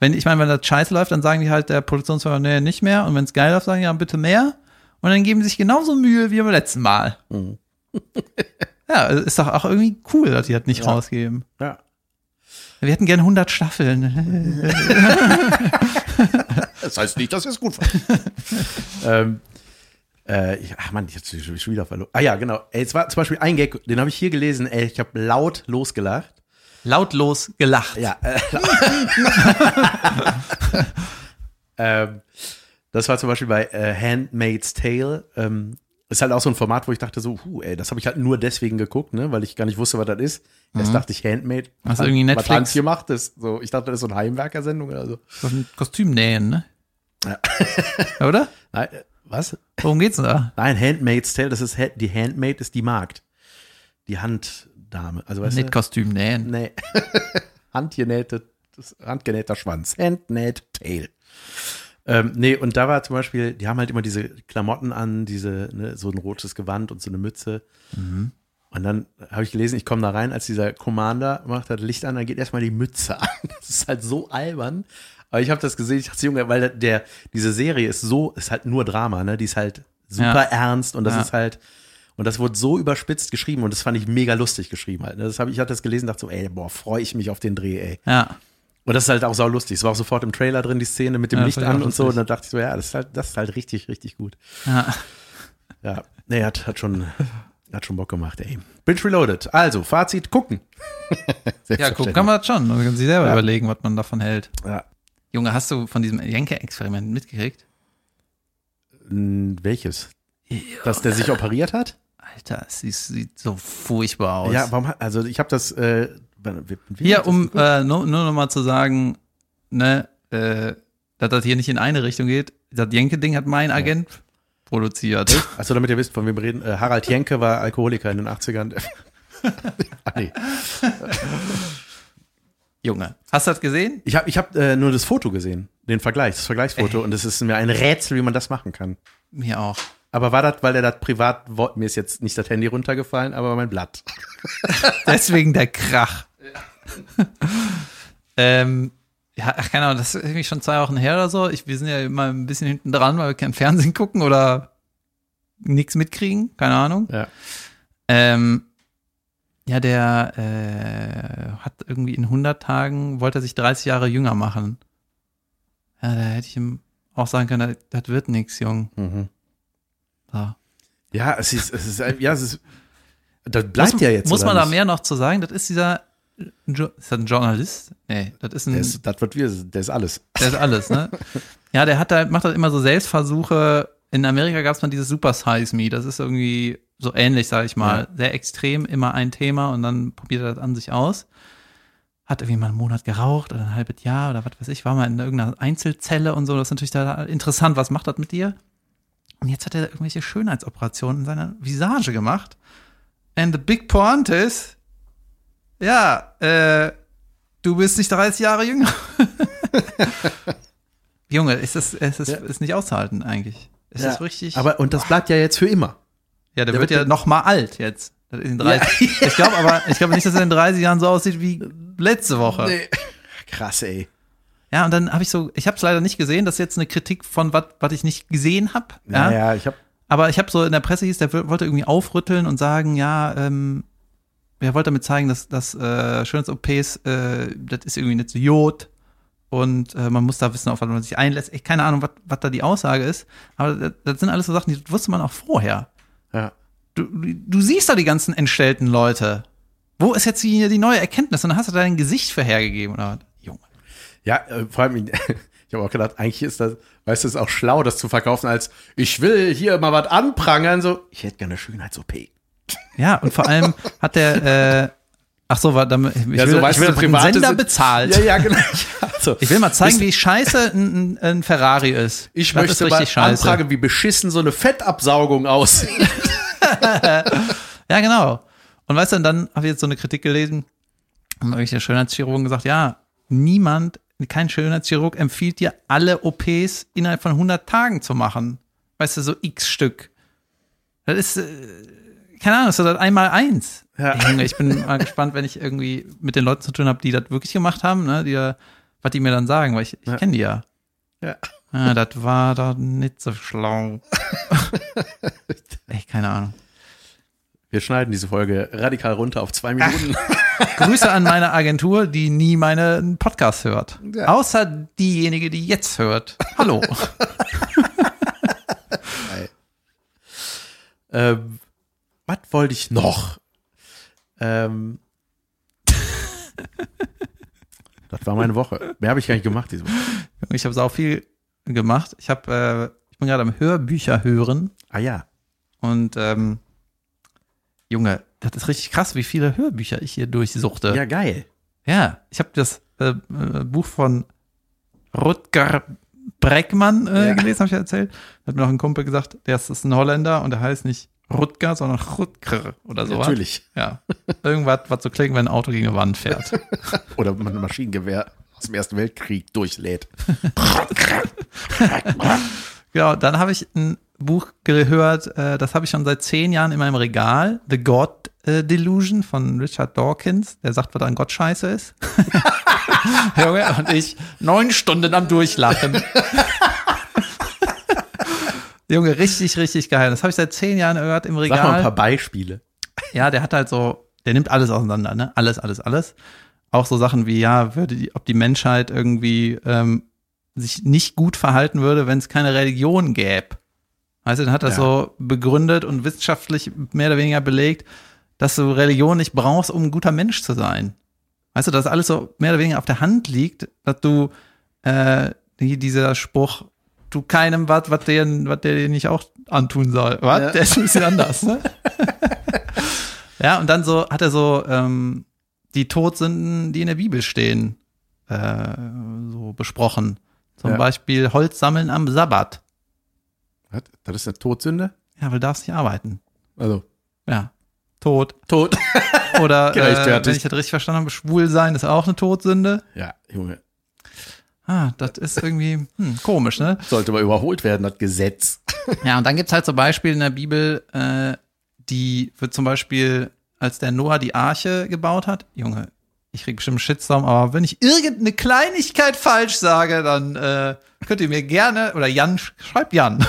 Wenn, ich meine, wenn das scheiße läuft, dann sagen die halt der Produktionsfirma, nee, nicht mehr. Und wenn es geil läuft, sagen die, ja, bitte mehr. Und dann geben sie sich genauso Mühe wie beim letzten Mal. Mhm. ja, ist doch auch irgendwie cool, dass die das nicht Ja. rausgeben. Ja. Wir hätten gerne 100 Staffeln. Das heißt nicht, dass wir es gut fanden. ähm, äh, ich, ach man, ich hab's schon schon wieder verloren. Ah ja, genau. Ey, es war zum Beispiel ein Gag, den habe ich hier gelesen. Ey, ich habe laut losgelacht. Lautlos gelacht. Ja. Äh, ähm, das war zum Beispiel bei äh, Handmaid's Tale. Ähm, ist halt auch so ein Format, wo ich dachte so, huh, ey, das habe ich halt nur deswegen geguckt, ne, weil ich gar nicht wusste, was das ist. Erst dachte ich Handmaid. Mhm. Hast du irgendwie Was Netflix? Hans hier macht, ist so, ich dachte, das ist so eine Heimwerkersendung oder so. So ein Kostüm nähen, ne? Ja. Oder? Nein, äh, was? Worum geht's denn da? Nein, Handmaid's Tale, das ist die Handmaid ist die Magd. Die Handdame. Also weißt Nicht du? Kostüm nähen. Nee. Handgenähte, handgenähter Schwanz. Handmade Tail. Ähm, nee, und da war zum Beispiel, die haben halt immer diese Klamotten an, diese, ne, so ein rotes Gewand und so eine Mütze. Und dann habe ich gelesen, ich komme da rein, als dieser Commander macht das Licht an, dann geht erstmal die Mütze an. Das ist halt so albern. Aber ich habe das gesehen, ich dachte, Junge, weil der, der, diese Serie ist so, ist halt nur Drama, ne? Die ist halt super Ja. ernst und das Ja. ist halt, und das wurde so überspitzt geschrieben und das fand ich mega lustig geschrieben halt. ne? Das hab, ich hatte das gelesen, dachte so, ey, boah, freue ich mich auf den Dreh, ey. Ja. Und das ist halt auch sau lustig. Es war auch sofort im Trailer drin, die Szene mit dem Ja, Licht an und so. Und dann dachte ich so, ja, das ist halt, das ist halt richtig, richtig gut. ja. Ja, nee, hat, hat schon, hat schon Bock gemacht, ey. Binge Reloaded. Also, Fazit, gucken. Ja, gucken kann man das schon. Man kann sich selber Ja. überlegen, was man davon hält. Ja. Junge, hast du von diesem Jenke-Experiment mitgekriegt? Welches? Dass der sich operiert hat? Alter, es sieht, so furchtbar aus. Ja, warum also ich habe das, äh, Hier, um äh, nur, nur noch mal zu sagen, ne, äh, dass das hier nicht in eine Richtung geht. Das Jenke-Ding hat mein Agent ja. produziert. Also damit ihr wisst, von wem wir reden. Äh, Harald Jenke war Alkoholiker in den 80ern. ah, nee. Junge, hast du das gesehen? Ich habe ich hab, äh, nur das Foto gesehen, den Vergleich, das Vergleichsfoto. Ey. Und es ist mir ein Rätsel, wie man das machen kann. Mir auch. Aber war das, weil er das privat, mir ist jetzt nicht das Handy runtergefallen, aber mein Blatt. Deswegen der Krach. ähm, ja, ach, keine Ahnung, das ist irgendwie schon zwei Wochen her oder so. Ich, wir sind ja immer ein bisschen hinten dran, weil wir kein Fernsehen gucken oder nichts mitkriegen, keine Ahnung. Ja. Ähm, ja, der äh, hat irgendwie in 100 Tagen, wollte er sich 30 Jahre jünger machen. Ja, da hätte ich ihm auch sagen können, das, das wird nichts, Jung. Mhm. So. Ja, es ist, es ist, ja, es ist, das bleibt muss, ja jetzt. Muss man nicht? da mehr noch zu sagen? Das ist dieser, ist das ein Journalist? Nee, das ist ein. Der ist, das wird wir, der ist alles. Der ist alles, ne? ja, der hat da, macht halt immer so Selbstversuche. In Amerika gab es mal dieses Super Size Me. Das ist irgendwie so ähnlich, sage ich mal. Ja. Sehr extrem, immer ein Thema und dann probiert er das an sich aus. Hat irgendwie mal einen Monat geraucht oder ein halbes Jahr oder was weiß ich, war mal in irgendeiner Einzelzelle und so. Das ist natürlich da interessant. Was macht das mit dir? Und jetzt hat er irgendwelche Schönheitsoperationen in seiner Visage gemacht. And the big point is, ja, äh, du bist nicht 30 Jahre jünger. Junge, ist das, ist das ja. ist nicht auszuhalten eigentlich. Ist ja, das richtig? Aber, und das bleibt ja jetzt für immer. Ja, der, der wird, wird, ja noch mal alt jetzt. In 30. Ja. Ich glaube aber, ich glaube nicht, dass er in 30 Jahren so aussieht wie letzte Woche. Nee. Krass, ey. Ja, und dann habe ich so, ich habe es leider nicht gesehen, das ist jetzt eine Kritik von was, was ich nicht gesehen habe. Ja, ja, ich habe. Aber ich habe so in der Presse hieß, der wollte irgendwie aufrütteln und sagen, ja, ähm, er wollte damit zeigen, dass, dass äh, Schönheits-OPs, äh, das ist irgendwie nicht so Jod und äh, man muss da wissen, auf was man sich einlässt. Ich keine Ahnung, was, was da die Aussage ist, aber das, das sind alles so Sachen, die wusste man auch vorher. Ja. Du, du siehst da die ganzen entstellten Leute. Wo ist jetzt die, die neue Erkenntnis? Und dann hast du dein Gesicht vorhergegeben oder was? Ja, äh, vor allem, ich habe auch gedacht, eigentlich ist das, weißt du, ist auch schlau, das zu verkaufen, als ich will hier mal was anprangern, so, ich hätte gerne Schönheits-OP. Ja, und vor allem hat der, äh, ach so, war damit, ich ja, will, so, weißt ich will du, Sender bezahlt. Ja, ja, genau. Also, ich will mal zeigen, wie scheiße ein, ein Ferrari ist. Ich das möchte ist mal scheiße. anfragen, wie beschissen so eine Fettabsaugung aussieht. ja, genau. Und weißt du, dann habe ich jetzt so eine Kritik gelesen und irgendwelche Schönheitschirurgen gesagt, ja, niemand, kein Schönheitschirurg empfiehlt dir, alle OPs innerhalb von 100 Tagen zu machen. Weißt du, so x Stück. Das ist, äh, keine Ahnung, das ist das einmal eins. Ja. Ich bin mal gespannt, wenn ich irgendwie mit den Leuten zu tun habe, die das wirklich gemacht haben, ne, die, was die mir dann sagen, weil ich, ich ja. kenne die ja. Ja. Ah, das war doch nicht so schlau. Echt, keine Ahnung. Wir schneiden diese Folge radikal runter auf zwei Minuten. Grüße an meine Agentur, die nie meinen Podcast hört. Ja. Außer diejenige, die jetzt hört. Hallo. ähm, was wollte ich noch? Ähm, das war meine Woche. Mehr habe ich gar nicht gemacht diese Woche. Ich habe auch viel gemacht. Ich habe, äh, ich bin gerade am Hörbücher hören. Ah ja. Und ähm, Junge, das ist richtig krass, wie viele Hörbücher ich hier durchsuchte. Ja, geil. Ja, ich habe das äh, äh, Buch von Rutger Breckmann äh, ja. gelesen, habe ich erzählt. Hat mir noch ein Kumpel gesagt, der ist, ist ein Holländer und der heißt nicht Rutger, sondern Rutger oder so. Natürlich. Ja. Irgendwas, was so klingt, wenn ein Auto gegen eine Wand fährt. oder man ein Maschinengewehr aus dem Ersten Weltkrieg durchlädt. genau, dann habe ich ein Buch gehört, äh, das habe ich schon seit zehn Jahren in meinem Regal. The God äh, Delusion von Richard Dawkins. Der sagt, was an Gott scheiße ist. Junge, und ich neun Stunden am Durchlachen. Junge, richtig, richtig geil. Das habe ich seit zehn Jahren gehört im Regal. Sag mal ein paar Beispiele. Ja, der hat halt so, der nimmt alles auseinander, ne? Alles, alles, alles. Auch so Sachen wie, ja, würde die, ob die Menschheit irgendwie ähm, sich nicht gut verhalten würde, wenn es keine Religion gäbe. Weißt du, dann hat er ja. so begründet und wissenschaftlich mehr oder weniger belegt, dass du Religion nicht brauchst, um ein guter Mensch zu sein. Weißt du, dass alles so mehr oder weniger auf der Hand liegt, dass du äh, dieser Spruch, tu keinem was, was der, was der dir nicht auch antun soll. Was? Ja. Der ist ein bisschen anders, ne? ja, und dann so hat er so ähm, die Todsünden, die in der Bibel stehen, äh, so besprochen. Zum Ja. Beispiel Holz sammeln am Sabbat. Was? Das ist eine Todsünde? Ja, weil du darfst nicht arbeiten. Also, Ja. Tod. tot. Oder äh, wenn ich das richtig verstanden habe, schwul sein ist auch eine Todsünde. Ja, Junge. Ah, das ist irgendwie hm, komisch, ne? Sollte mal überholt werden, das Gesetz. Ja, und dann gibt's halt so Beispiele in der Bibel, äh, die wird zum Beispiel, als der Noah die Arche gebaut hat, Junge, ich krieg bestimmt Shitstorm, aber wenn ich irgendeine Kleinigkeit falsch sage, dann äh, könnt ihr mir gerne, oder Jan, sch- schreibt Jan.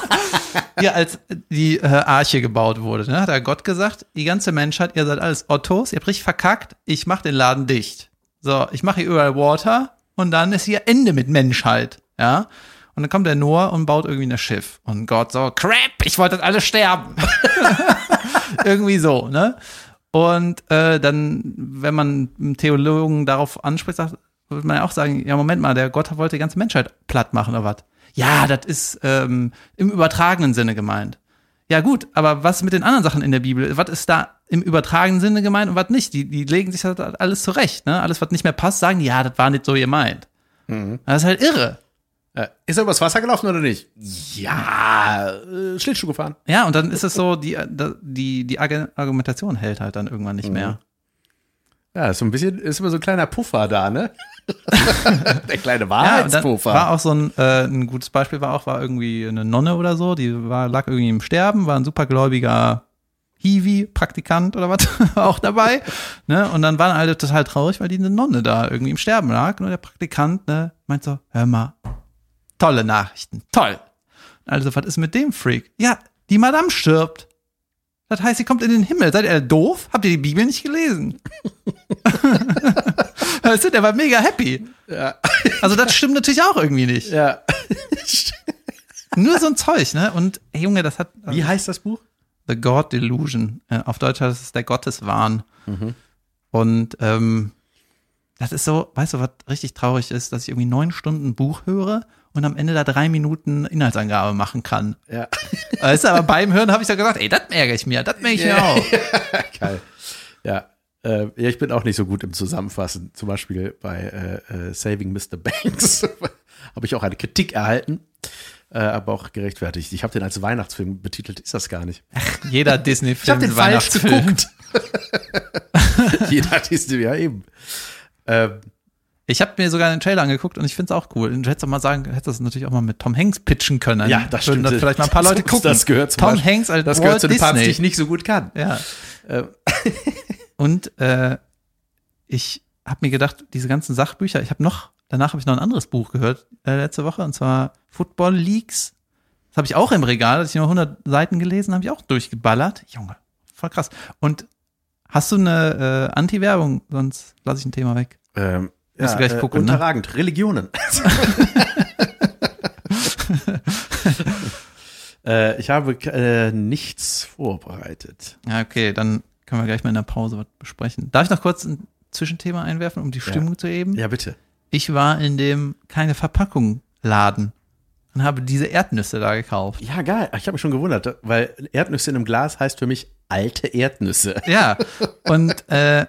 ja, als die äh, Arche gebaut wurde, ne, hat der Gott gesagt, die ganze Menschheit, ihr seid alles Ottos, ihr habt richtig verkackt, ich mach den Laden dicht. So, ich mache hier überall Water und dann ist hier Ende mit Menschheit, ja. Und dann kommt der Noah und baut irgendwie ein Schiff. Und Gott so, crap, ich wollte das alle sterben. irgendwie so, ne? Und äh, dann, wenn man einen Theologen darauf anspricht, sagt, würde man ja auch sagen, ja, Moment mal, der Gott wollte die ganze Menschheit platt machen oder was? Ja, das ist ähm, im übertragenen Sinne gemeint. Ja gut, aber was mit den anderen Sachen in der Bibel? Was ist da im übertragenen Sinne gemeint und was nicht? Die, die legen sich das alles zurecht, ne? Alles, was nicht mehr passt, sagen, ja, das war nicht so gemeint. Das ist halt irre. Äh, ist er übers Wasser gelaufen oder nicht? Ja, äh, Schlittschuh gefahren. Ja, und dann ist es so, die, die, die Argu- Argumentation hält halt dann irgendwann nicht mehr. Ja, ist so ein bisschen, ist immer so ein kleiner Puffer da, ne? Der kleine Ja, Wahrheitspuffer. war auch so ein, äh, ein gutes Beispiel war auch, war irgendwie eine Nonne oder so, die war, lag irgendwie im Sterben, war ein supergläubiger Hiwi, Praktikant oder was, auch dabei. Ne? Und dann waren alle total traurig, weil die eine Nonne da irgendwie im Sterben lag. Und der Praktikant ne, meint so, hör mal, tolle Nachrichten, toll. Also, was ist mit dem Freak? Ja, die Madame stirbt. Das heißt, sie kommt in den Himmel. Seid ihr doof? Habt ihr die Bibel nicht gelesen? weißt du, der war mega happy. ja. Also das stimmt natürlich auch irgendwie nicht. ja. Nur so ein Zeug, ne? Und ey, Junge, das hat Wie heißt das Buch? The God Delusion. Auf Deutsch heißt es der Gotteswahn. Und ähm, das ist so, weißt du, was richtig traurig ist, dass ich irgendwie neun Stunden Buch höre und am Ende da drei Minuten Inhaltsangabe machen kann. Ja. Weißt du, aber beim Hören habe ich so gesagt, ey, das merke ich mir, das merke ich mir auch. Geil. Ja. Äh, ja, ich bin auch nicht so gut im Zusammenfassen. Zum Beispiel bei äh, äh, Saving Mr. Banks habe ich auch eine Kritik erhalten, äh, aber auch gerechtfertigt. Ich habe den als Weihnachtsfilm betitelt, ist das gar nicht. Jeder Disney-Film Ich habe den ist falsch Weihnachtsfilm. geguckt. Jeder Disney, ja eben. Ähm, Ich habe mir sogar den Trailer angeguckt und ich finde es auch cool. Und du hättest auch mal sagen, hättest das natürlich auch mal mit Tom Hanks pitchen können. ja, das stimmt. Das vielleicht mal ein paar Leute gucken. Das gehört zum Tom Beispiel, Hanks als Das Walt gehört zu dem Papst, Disney. den ich nicht so gut kann. Ja. Ähm, Und äh, ich habe mir gedacht, diese ganzen Sachbücher, ich habe noch, danach habe ich noch ein anderes Buch gehört äh, letzte Woche, und zwar Football Leagues. Das habe ich auch im Regal, als ich nur 100 Seiten gelesen, habe ich auch durchgeballert. Junge, voll krass. Und hast du eine äh, Anti-Werbung? Sonst lasse ich ein Thema weg. ähm, Musst du gleich gucken, ne? unterragend. Religionen. äh, ich habe äh, nichts vorbereitet. Ja, okay, dann können wir gleich mal in der Pause was besprechen. Darf ich noch kurz ein Zwischenthema einwerfen, um die Stimmung zu heben? Ja, bitte. Ich war in dem keine Verpackung Laden und habe diese Erdnüsse da gekauft. Ja, geil. Ich habe mich schon gewundert, weil Erdnüsse in einem Glas heißt für mich alte Erdnüsse. Ja, und äh,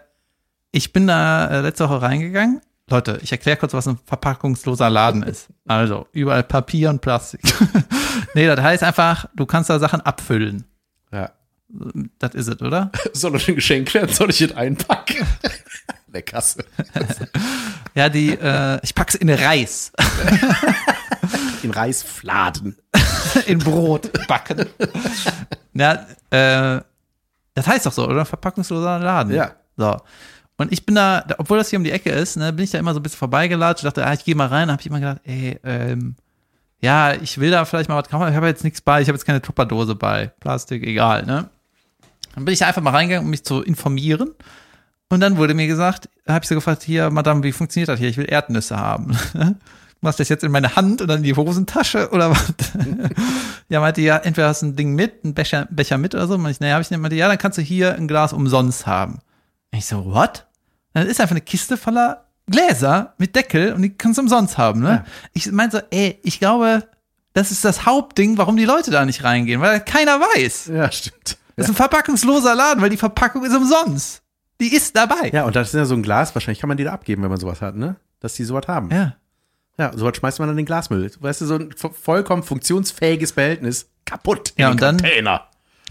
ich bin da äh, letzte Woche reingegangen. Leute, ich erkläre kurz, was ein verpackungsloser Laden ist. Also, überall Papier und Plastik. nee, das heißt einfach, du kannst da Sachen abfüllen. Ja. Das ist es, oder? Soll das ein Geschenk werden? Soll ich es einpacken? Der Kasse. Ja, die, äh, ich pack's in Reis, In Reisfladen. in Brot backen. Ja, äh, das heißt doch so, oder? Verpackungsloser Laden. Ja. So. Und ich bin da, obwohl das hier um die Ecke ist, ne, bin ich da immer so ein bisschen vorbeigelatscht. dachte, ah, ich gehe mal rein. Da habe ich immer gedacht, ey, ähm, ja, ich will da vielleicht mal was kaufen. Ich habe jetzt nichts bei. Ich habe jetzt keine Tupperdose bei. Plastik, egal, ne? Dann bin ich da einfach mal reingegangen, um mich zu informieren. Und dann wurde mir gesagt, habe ich so gefragt, hier, Madame, wie funktioniert das hier? Ich will Erdnüsse haben. Machst das jetzt in meine Hand und dann in die Hosentasche oder was? ja, meinte, ja, entweder hast du ein Ding mit, einen Becher, Becher mit oder so. Meinte ich, naja, habe ich nicht. Meinte, ja, dann kannst du hier ein Glas umsonst haben. Ich so, what? Dann ist einfach eine Kiste voller Gläser mit Deckel und die kannst du umsonst haben, ne? Ja. Ich meinte so, ey, ich glaube, das ist das Hauptding, warum die Leute da nicht reingehen, weil keiner weiß. Ja, stimmt. Das ist ein verpackungsloser Laden, weil die Verpackung ist umsonst. Die ist dabei. Ja, und das ist ja so ein Glas, wahrscheinlich kann man die da abgeben, wenn man sowas hat, ne? Dass die sowas haben. Ja. Ja, sowas schmeißt man dann in den Glasmüll. Weißt du, so ein vo- vollkommen funktionsfähiges Behältnis kaputt in Ja, den und dann- Container.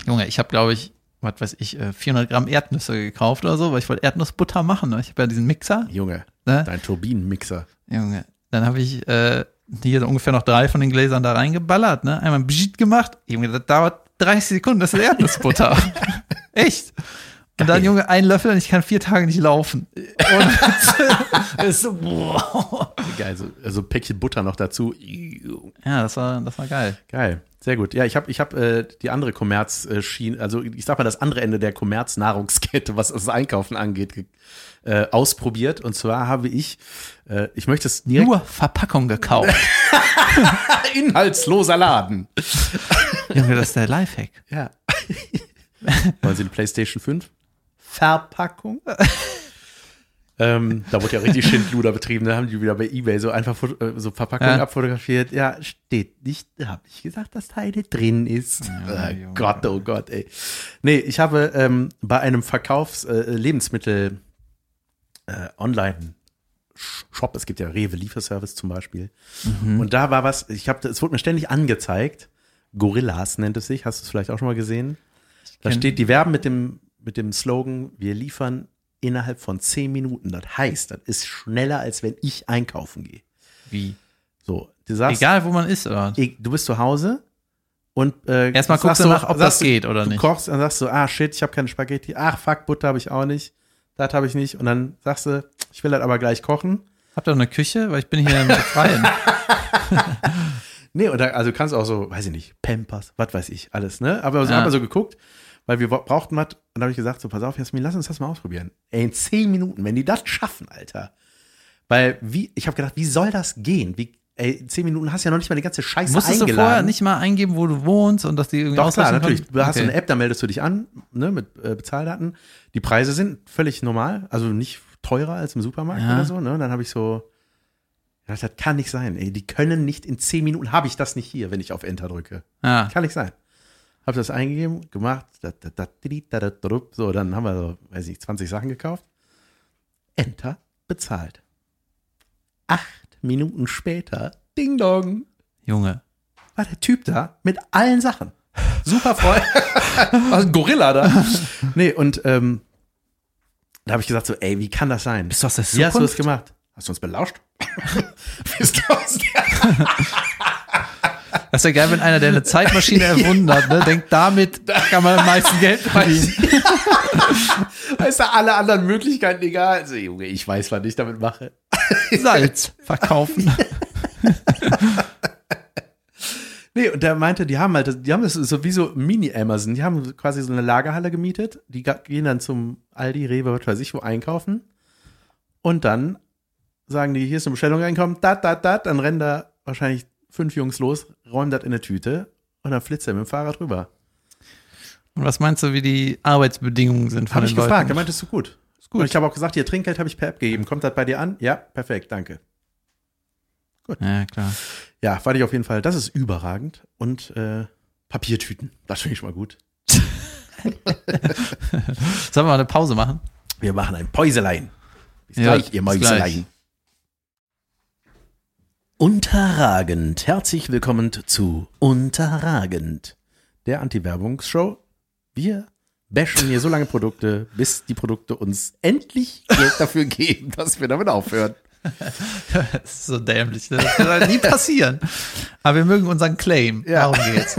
Junge, ich habe, glaube ich, was weiß ich, äh, 400 Gramm Erdnüsse gekauft oder so, weil ich wollte Erdnussbutter machen. Ne? Ich habe ja diesen Mixer. Junge, Ne? dein Turbinenmixer. Junge, dann habe ich äh, hier ungefähr noch drei von den Gläsern da reingeballert, ne? Einmal Bschit gemacht. Junge, das dauert 30 Sekunden, das ist Erdnussbutter. Echt. Und dann, Junge, ein Löffel und ich kann vier Tage nicht laufen. Und das ist so, boah. Geil, so also ein Päckchen Butter noch dazu. Ja, das war, das war geil. Geil, sehr gut. Ja, ich habe ich hab, äh, die andere Kommerzschiene, also ich sag mal das andere Ende der Kommerznahrungskette, was das Einkaufen angeht, ge- äh, ausprobiert. Und zwar habe ich, äh, ich möchte es direkt Nur Verpackung gekauft. inhaltsloser Laden. Junge, das ist der Lifehack. Ja. Wollen Sie die PlayStation 5? Verpackung? ähm, da wurde ja richtig Schindluder betrieben. Da haben die wieder bei Ebay so einfach äh, so Verpackungen Ja. abfotografiert. Ja, steht nicht, habe ich gesagt, dass da eine drin ist. Ja, oh. Gott, oh Gott, ey. Nee, ich habe ähm, bei einem Verkaufs äh, Lebensmittel äh, online Shop, es gibt ja Rewe Lieferservice zum Beispiel. Mhm. Und da war was, ich habe, es wurde mir ständig angezeigt. Gorillas nennt es sich, hast du es vielleicht auch schon mal gesehen? Da steht, die werben mit dem, mit dem Slogan, wir liefern innerhalb von zehn Minuten. Das heißt, das ist schneller, als wenn ich einkaufen gehe. Wie? So, du sagst, Egal, wo man ist, oder? eh, du bist zu Hause und äh, Erstmal guckst du nach, ob das du- geht oder du nicht. kochst und sagst so, ah shit, ich habe keine Spaghetti. Ach fuck, Butter habe ich auch nicht. Das habe ich nicht. Und dann sagst du, ich will das aber gleich kochen. Habt ihr noch eine Küche? Weil ich bin hier im Freien. Nee, oder also kannst auch so, weiß ich nicht, Pampers, was weiß ich, alles, ne? Aber so Ja. haben wir so geguckt, weil wir brauchten was. Und dann habe ich gesagt, so, pass auf, Jasmin, lass uns das mal ausprobieren. Ey, in zehn Minuten, wenn die das schaffen, Alter. Weil, wie, ich habe gedacht, wie soll das gehen? Wie, ey, in zehn Minuten hast du ja noch nicht mal die ganze Scheiße Musstest eingeladen. du vorher nicht mal eingeben, wo du wohnst und dass die irgendwie Doch, klar, natürlich. können? Du hast so Okay. eine App, da meldest du dich an, ne, mit äh, Bezahldaten. Die Preise sind völlig normal, also nicht teurer als im Supermarkt Ja. oder so, ne? Dann habe ich so, das kann nicht sein, ey. Die können nicht in zehn Minuten, habe ich das nicht hier, wenn ich auf Enter drücke. Ja. Kann nicht sein. Hab das eingegeben, gemacht, so, dann haben wir so, weiß ich, 20 Sachen gekauft. Enter, bezahlt. Acht Minuten später, Ding Dong, Junge. war der Typ da mit allen Sachen. Super Freund. war ein Gorilla da. Nee, und ähm, da habe ich gesagt so, ey, wie kann das sein? Bist du aus der Wie hast du das Zukunft? gemacht? Hast du uns belauscht? Bist du aus der Das ist ja geil, wenn einer, der eine Zeitmaschine erfunden hat, ne, denkt, damit kann man am meisten Geld verdienen. Weißt du, alle anderen Möglichkeiten egal. Also, Junge, ich weiß, was ich damit mache. Salz verkaufen. Nee, und der meinte, die haben halt, die haben das sowieso Mini-Amazon. Die haben quasi so eine Lagerhalle gemietet. Die gehen dann zum Aldi, Rewe, was weiß ich, wo einkaufen. Und dann sagen die, hier ist eine Bestellung reinkommen, dat, dat, dat. Dann rennen da wahrscheinlich fünf Jungs los, räumen das in eine Tüte und dann flitzt er mit dem Fahrrad rüber. Und was meinst du, wie die Arbeitsbedingungen sind von Habe den ich Leuten? gefragt, er meinte, ist so gut. Ist gut. Und ich habe auch gesagt, hier Trinkgeld habe ich per App gegeben. Kommt das bei dir an? Ja, perfekt, danke. Ja, klar. Ja, fand ich auf jeden Fall, das ist überragend. Und äh, Papiertüten, das finde ich schon mal gut. Sollen wir mal eine Pause machen? Wir machen ein Päuselein. Bis Ja, gleich, ihr Mäuselein. Unterragend. Herzlich willkommen zu Unterragend, der Anti-Werbungsshow. Wir bashen hier so lange Produkte, bis die Produkte uns endlich Geld dafür geben, dass wir damit aufhören. Das ist so dämlich. Ne? Das wird halt nie passieren. Aber wir mögen unseren Claim. Ja. Darum geht's.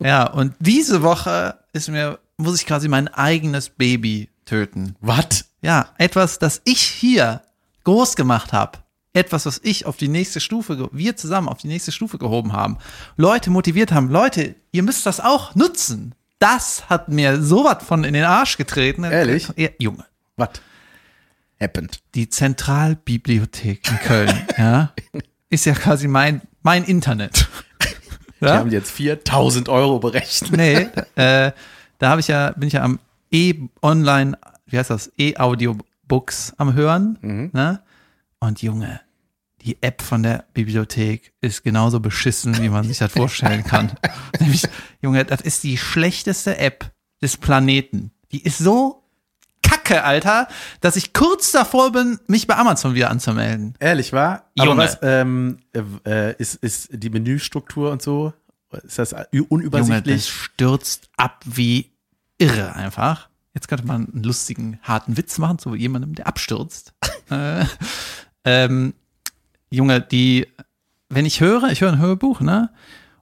Ja, und diese Woche ist mir, muss ich quasi mein eigenes Baby töten. Was? Ja, etwas, das ich hier groß gemacht habe. Etwas, was ich auf die nächste Stufe, wir zusammen auf die nächste Stufe gehoben haben. Leute motiviert haben. Leute, ihr müsst das auch nutzen. Das hat mir sowas von in den Arsch getreten. Ehrlich? Ja, Junge. Was? Happened. Die Zentralbibliothek in Köln, ja, ist ja quasi mein, mein Internet. Die Ja? haben jetzt 4000 Euro berechnet. Nee, äh, da habe ich ja, bin ich ja am E-Online, wie heißt das, E-Audiobooks am Hören, ne? Und Junge, die App von der Bibliothek ist genauso beschissen, wie man sich das vorstellen kann. Nämlich, Junge, das ist die schlechteste App des Planeten. Die ist so kacke, Alter, dass ich kurz davor bin, mich bei Amazon wieder anzumelden. Ehrlich, war? Aber Junge. was, ähm, äh, ist, ist die Menüstruktur und so, ist das Junge, unübersichtlich? das stürzt ab wie irre einfach. Jetzt könnte man einen lustigen, harten Witz machen zu jemandem, der abstürzt. äh, ähm, Junge, die, wenn ich höre, ich höre ein Hörbuch, ne?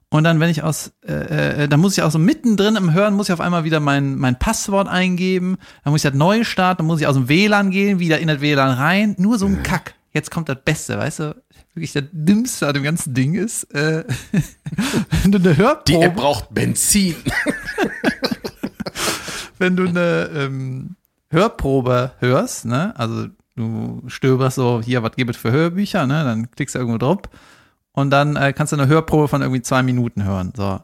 Und dann, wenn ich aus, äh, äh, dann muss ich auch so mittendrin im Hören, muss ich auf einmal wieder mein, mein Passwort eingeben, dann muss ich das neu starten, dann muss ich aus dem WLAN gehen, wieder in das WLAN rein, nur so ein Kack. Jetzt kommt das Beste, weißt du? Wirklich das Dümmste an dem ganzen Ding ist, äh, wenn du eine Hörprobe die App braucht Benzin. wenn du eine ähm, Hörprobe hörst, ne, also du stöberst so, hier, was gibt es für Hörbücher, ne, dann klickst du irgendwo drauf und dann äh, kannst du eine Hörprobe von irgendwie zwei Minuten hören, so.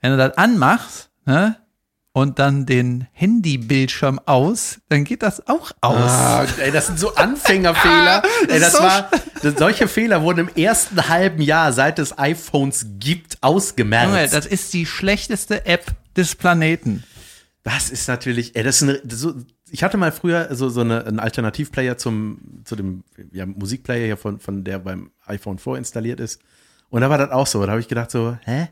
Wenn du das anmachst, ne, und dann den Handybildschirm aus, dann geht das auch aus. Ah, ey, das sind so Anfängerfehler. ey, das so war, das, solche Fehler wurden im ersten halben Jahr, seit es iPhones gibt, Junge, ausgemerzt. das ist die schlechteste App des Planeten. Das ist natürlich, ey, das ist eine, das so, ich hatte mal früher so, so eine, einen Alternativplayer zum, zu dem ja, Musikplayer hier von, von der beim iPhone vorinstalliert ist. Und da war das auch so. Da habe ich gedacht so, hä?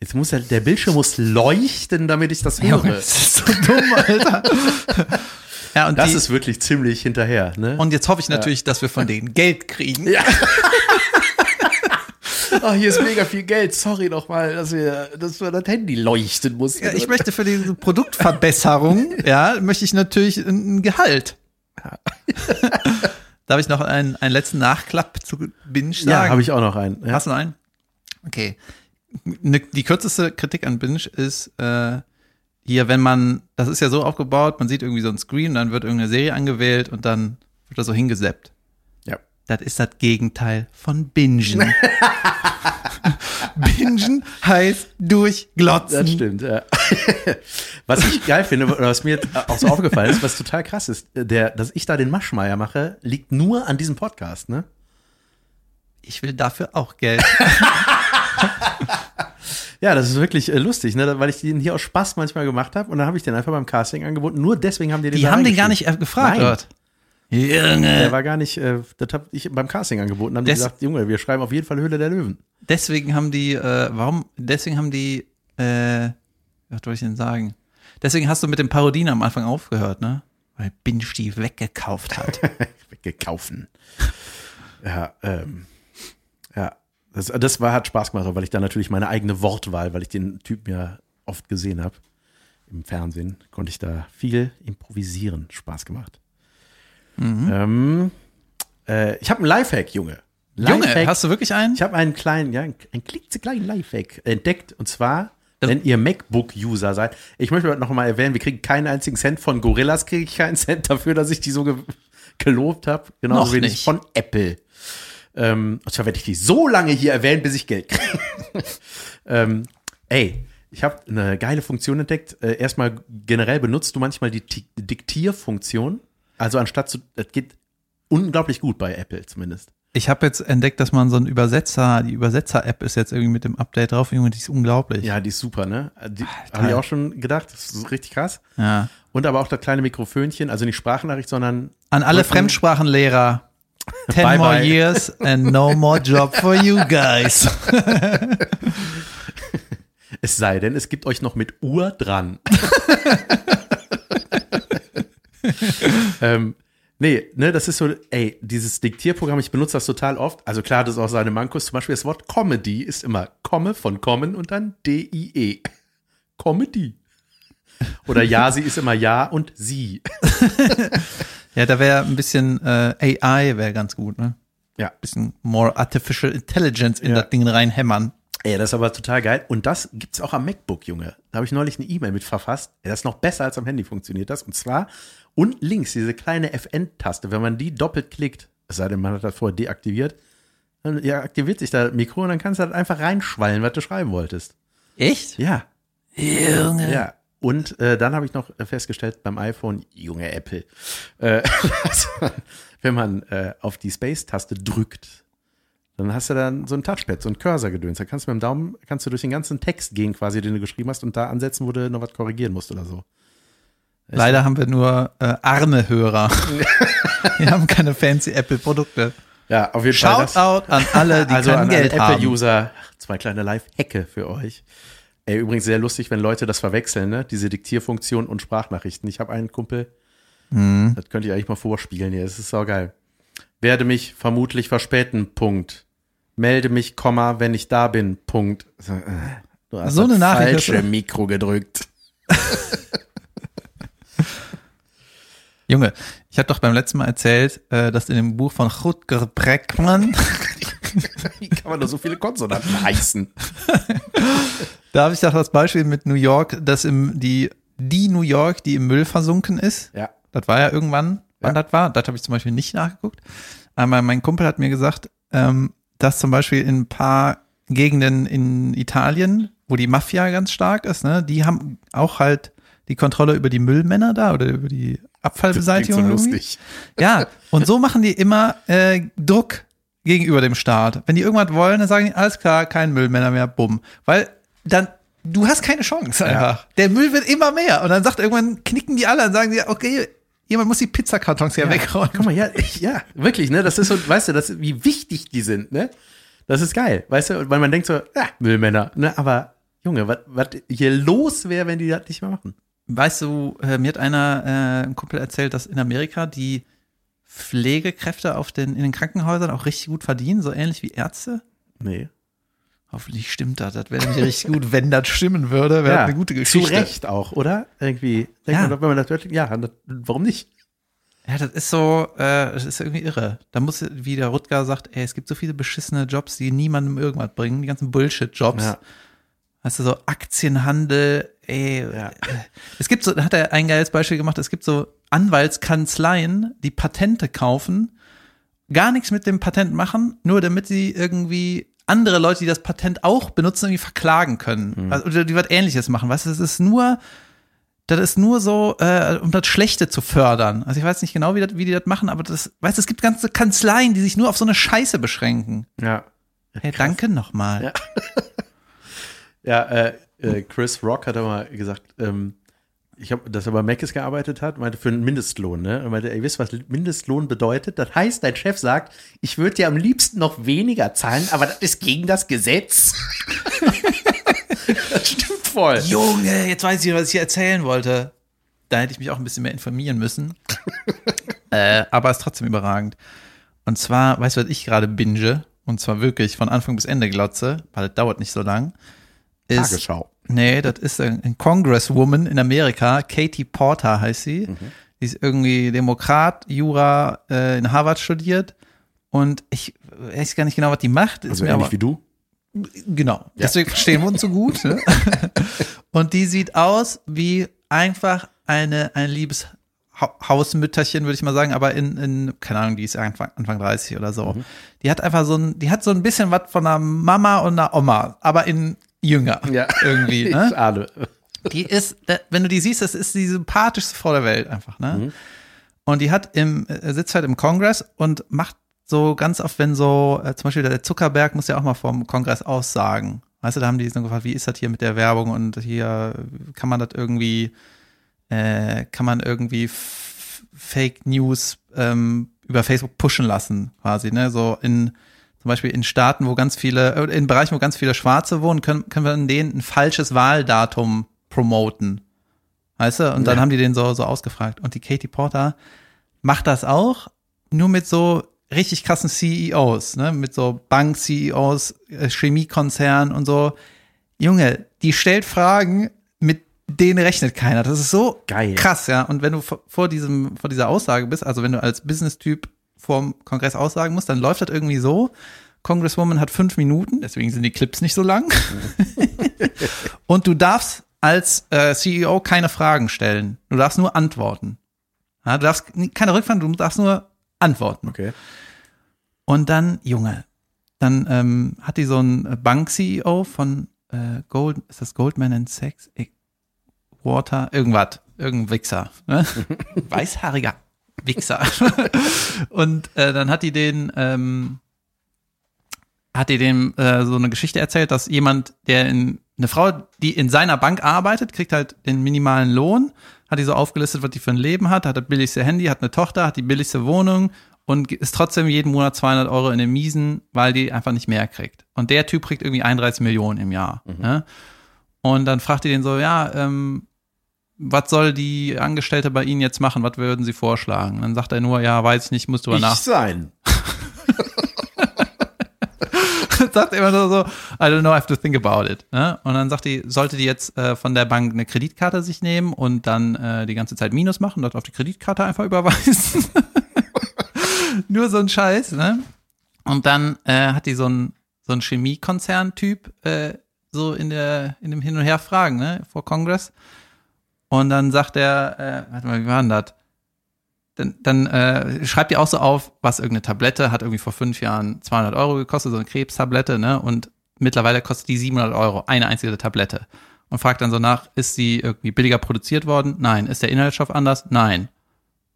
Jetzt muss der, der Bildschirm muss leuchten, damit ich das höre. Junge, das ist so dumm, Alter. ja, und das die, ist wirklich ziemlich hinterher, ne? und jetzt hoffe ich natürlich, dass wir von denen Geld kriegen. Ja. oh, hier ist mega viel Geld. Sorry nochmal, dass wir, dass wir das Handy leuchten mussten. Ja, ich möchte für diese Produktverbesserung, ja, möchte ich natürlich ein Gehalt. Darf ich noch einen, einen letzten Nachklapp zu Binge sagen? ja, habe ich auch noch einen. Ja. Hast du noch einen? Okay. Ne, die kürzeste Kritik an Binge ist äh, hier, wenn man, das ist ja so aufgebaut, man sieht irgendwie so ein Screen, dann wird irgendeine Serie angewählt und dann wird das so hingeseppt. Das ist das Gegenteil von Bingen. Bingen heißt durchglotzen. Das stimmt, ja. Was ich geil finde, oder was mir auch so aufgefallen ist, was total krass ist, der, dass ich da den Maschmeier mache, liegt nur an diesem Podcast, ne? Ich will dafür auch Geld. Ja, das ist wirklich äh, lustig, ne? Weil ich den hier aus Spaß manchmal gemacht habe und dann habe ich den einfach beim Casting angeboten. Nur deswegen haben die den Die haben den gar nicht äh, gefragt. Nein. Junge. Der war gar nicht, äh, das habe ich beim Casting angeboten. Haben die Des- gesagt, Junge, wir schreiben auf jeden Fall Höhle der Löwen. Deswegen haben die, äh, warum, deswegen haben die, äh, was soll ich denn sagen? Deswegen hast du mit den Parodien am Anfang aufgehört, ne? Weil Binge die weggekauft hat. Weggekaufen. Ja, ähm, ja. Das, das war, hat Spaß gemacht, weil ich da natürlich meine eigene Wortwahl, weil ich den Typen ja oft gesehen habe im Fernsehen, konnte ich da viel improvisieren. Spaß gemacht. Ähm, äh, ich habe einen Lifehack, Junge. Junge, Lifehack. hast du wirklich einen? Ich habe einen kleinen, ja, einen, einen klitzekleinen Lifehack entdeckt. Und zwar, wenn ihr MacBook-User seid. Ich möchte noch mal erwähnen, wir kriegen keinen einzigen Cent von Gorillas, kriege ich keinen Cent dafür, dass ich die so ge gelobt habe. Genauso wenig nicht. von Apple. Ähm, und zwar werde ich die so lange hier erwähnen, bis ich Geld kriege. ähm, ey, ich habe eine geile Funktion entdeckt. Äh, erstmal generell benutzt du manchmal die Ti- Diktierfunktion. Also anstatt zu, das geht unglaublich gut bei Apple zumindest. Ich habe jetzt entdeckt, dass man so einen Übersetzer, die Übersetzer-App ist jetzt irgendwie mit dem Update drauf. Junge, die ist unglaublich. Ja, die ist super, ne? Die habe ich auch schon gedacht. Das ist richtig krass. ja. Und aber auch das kleine Mikrofönchen, also nicht Sprachnachricht, sondern An alle. Fremdsprachenlehrer. Ten Bye, more bye. years and no more job for you guys. es sei denn, es gibt euch noch mit Uhr dran. ähm, nee, ne, das ist so, ey, dieses Diktierprogramm, ich benutze das total oft. Also klar, das ist auch seine Mankos. Zum Beispiel das Wort Comedy ist immer Komme von kommen und dann D-I-E. Comedy. Oder ja, sie ist immer ja und sie. Ja, da wäre ein bisschen äh, AI wäre ganz gut, ne? Ja. Bisschen more artificial intelligence in Ja. das Ding reinhämmern. Ey, das ist aber total geil. Und das gibt's auch am MacBook, Junge. Da habe ich neulich eine E-Mail mit verfasst. Ey, das ist noch besser als am Handy funktioniert das. Und zwar und links diese kleine FN-Taste, wenn man die doppelt klickt, es sei denn, man hat das vorher deaktiviert, dann ja, aktiviert sich da das Mikro und dann kannst du halt einfach reinschwallen, was du schreiben wolltest. Echt? Ja, Junge. ja. Und äh, dann habe ich noch festgestellt beim iPhone, junge Apple, äh, wenn man äh, auf die Space-Taste drückt, dann hast du dann so ein Touchpad, so ein Cursor-Gedöns. Da kannst du mit dem Daumen, kannst du durch den ganzen Text gehen quasi, den du geschrieben hast und da ansetzen, wo du noch was korrigieren musst oder so. Leider haben wir nur äh, arme Hörer. wir haben keine fancy Apple-Produkte. Ja, auf jeden Fall. das- Shoutout an alle, die also kein an Geld alle. Apple-User, zwei kleine Live-Hacke für euch. Ey, übrigens sehr lustig, wenn Leute das verwechseln, ne? Diese Diktierfunktion und Sprachnachrichten. Ich habe einen Kumpel, Mhm. das könnt ihr eigentlich mal vorspielen hier, das ist saugeil. Werde mich vermutlich verspäten, Punkt. Melde mich, Komma, wenn ich da bin, Punkt. So, äh, Du hast So eine das Nachricht falsche? Mikro gedrückt. Junge, ich habe doch beim letzten Mal erzählt, äh, dass in dem Buch von Rutger Breckmann, Wie kann man da so viele Konsonanten heißen? da habe ich doch das Beispiel mit New York, dass im, die, die New York, die im Müll versunken ist, Ja. Das war ja irgendwann, wann Ja. das war. Das habe ich zum Beispiel nicht nachgeguckt. Aber mein Kumpel hat mir gesagt, ähm, dass zum Beispiel in ein paar Gegenden in Italien, wo die Mafia ganz stark ist, ne, die haben auch halt die Kontrolle über die Müllmänner da oder über die Abfallbeseitigung. so irgendwie. lustig. Ja, und so machen die immer äh, Druck gegenüber dem Staat. Wenn die irgendwas wollen, dann sagen die, alles klar, kein Müllmänner mehr, bumm. Weil dann, du hast keine Chance einfach. Der Müll wird immer mehr. Und dann sagt irgendwann, knicken die alle und sagen die, okay, jemand muss die Pizzakartons hier wegräumen. Guck mal, ja, ich, ja, wirklich, ne? Das ist so, weißt du, das, wie wichtig die sind, ne? Das ist geil, weißt du, weil man denkt so, ja, Müllmänner, ne? Aber Junge, was was hier los wäre, wenn die das nicht mehr machen? Weißt du, äh, mir hat einer, äh, ein Kumpel erzählt, dass in Amerika die Pflegekräfte auf den, in den Krankenhäusern auch richtig gut verdienen, so ähnlich wie Ärzte. Nee. Hoffentlich stimmt das. Das wäre nämlich richtig gut, wenn das stimmen würde. Wäre eine gute Geschichte. Zu Recht auch, oder? Irgendwie. Denkt Ja. man doch, wenn man das hört, ja, warum nicht? Ja, das ist so, äh, das ist irgendwie irre. Da muss, wie der Rutger sagt, ey, es gibt so viele beschissene Jobs, die niemandem irgendwas bringen, die ganzen Bullshit-Jobs. Ja. Weißt du, so Aktienhandel, ey. Ja. äh, Es gibt so, da hat er ein geiles Beispiel gemacht, es gibt so Anwaltskanzleien, die Patente kaufen, gar nichts mit dem Patent machen, nur damit sie irgendwie andere Leute, die das Patent auch benutzen, irgendwie verklagen können. Also, oder die was ähnliches machen. Weißt du, das ist nur, das ist nur so, äh, um das Schlechte zu fördern. Also ich weiß nicht genau, wie, das, wie die das machen, aber das, weißt du, es gibt ganze Kanzleien, die sich nur auf so eine Scheiße beschränken. Ja. Hey, danke nochmal. Ja. Ja, äh, äh, Chris Rock hat aber gesagt, ähm, ich habe, dass er bei Mc's gearbeitet hat, meinte für einen Mindestlohn, ne? Er meinte, ey, wisst was Mindestlohn bedeutet? Das heißt, dein Chef sagt, ich würde dir am liebsten noch weniger zahlen, aber das ist gegen das Gesetz. das stimmt voll. Junge, jetzt weiß ich, was ich hier erzählen wollte. Da hätte ich mich auch ein bisschen mehr informieren müssen. äh, aber ist trotzdem überragend. Und zwar, weißt du, was ich gerade binge? Und zwar wirklich von Anfang bis Ende glotze, weil das dauert nicht so lang. Ist, Tagesschau. Nee, das ist ein, Congresswoman in Amerika, Katie Porter heißt sie. Mhm. Die ist irgendwie Demokrat, Jura äh, in Harvard studiert. Und ich weiß gar nicht genau, was die macht. Ist Also ähnlich aber- wie du. Genau. Deswegen verstehen wir uns so gut. Ne? Und die sieht aus wie einfach eine, ein liebes Ha- Hausmütterchen, würde ich mal sagen, aber in, in, keine Ahnung, die ist Anfang, Anfang 30 oder so. Die hat einfach so ein, die hat so ein bisschen was von einer Mama und einer Oma, aber in jünger. Ja. Irgendwie, Ich ne? ahne. Die ist, wenn du die siehst, das ist die sympathischste Frau der Welt einfach, ne? Und die hat im, äh, sitzt halt im Kongress und macht so ganz oft, wenn so, äh, zum Beispiel der Zuckerberg muss ja auch mal vom Kongress aussagen. Weißt du, da haben die so gefragt, wie ist das hier mit der Werbung und hier kann man das irgendwie, äh, kann man irgendwie Fake News ähm, über Facebook pushen lassen, quasi, ne? So in zum Beispiel in Staaten, wo ganz viele, äh, in Bereichen, wo ganz viele Schwarze wohnen, können, können wir denen ein falsches Wahldatum promoten. Weißt du? Und dann Ja. haben die den so, so ausgefragt. Und die Katie Porter macht das auch, nur mit so richtig krassen CEOs, ne? Mit so Bank-CEOs, äh, Chemiekonzernen und so. Junge, die stellt Fragen, mit denen rechnet keiner. Das ist so Geil. krass, ja. Und wenn du vor diesem, vor dieser Aussage bist, also wenn du als Business-Typ vorm Kongress aussagen musst, dann läuft das irgendwie so. Congresswoman hat fünf Minuten, deswegen sind die Clips nicht so lang. und du darfst als äh, CEO keine Fragen stellen. Du darfst nur antworten. Ja, du darfst keine Rückfragen, du darfst nur antworten. Okay. Und dann, Junge, dann ähm, hat die so einen Bank-CEO von äh, Gold, ist das Goldman and Sachs? Ich, Water, irgendwas, irgendein Wichser, ne? Weißhaariger Wichser. und äh, dann hat die den, ähm, hat die dem äh, so eine Geschichte erzählt, dass jemand, der in eine Frau, die in seiner Bank arbeitet, kriegt halt den minimalen Lohn, hat die so aufgelistet, was die für ein Leben hat, hat das billigste Handy, hat eine Tochter, hat die billigste Wohnung und ist trotzdem jeden Monat 200 Euro in den Miesen, weil die einfach nicht mehr kriegt. Und der Typ kriegt irgendwie 31 Millionen im Jahr. Ne? Und dann fragt die den so, ja, ähm, was soll die Angestellte bei Ihnen jetzt machen? Was würden Sie vorschlagen? Dann sagt er nur, ja, weiß ich nicht, musst du mal nach. sein. sagt er immer nur so, I don't know, I have to think about it. Ne? Und dann sagt die, sollte die jetzt äh, von der Bank eine Kreditkarte sich nehmen und dann äh, die ganze Zeit Minus machen, dort auf die Kreditkarte einfach überweisen. nur so ein Scheiß, ne? Und dann äh, hat die so ein so ein Chemiekonzern-Typ so in der in dem Hin und Her fragen, ne, vor Kongress. Und dann sagt er, äh, warte mal, wie war denn das? Dann, dann äh, schreibt ihr auch so auf, was irgendeine Tablette hat irgendwie vor fünf Jahren 200 Euro gekostet, so eine Krebstablette, ne? Und mittlerweile kostet die 700 Euro, eine einzige Tablette. Und fragt dann so nach, ist sie irgendwie billiger produziert worden? Nein. Ist der Inhaltsstoff anders? Nein.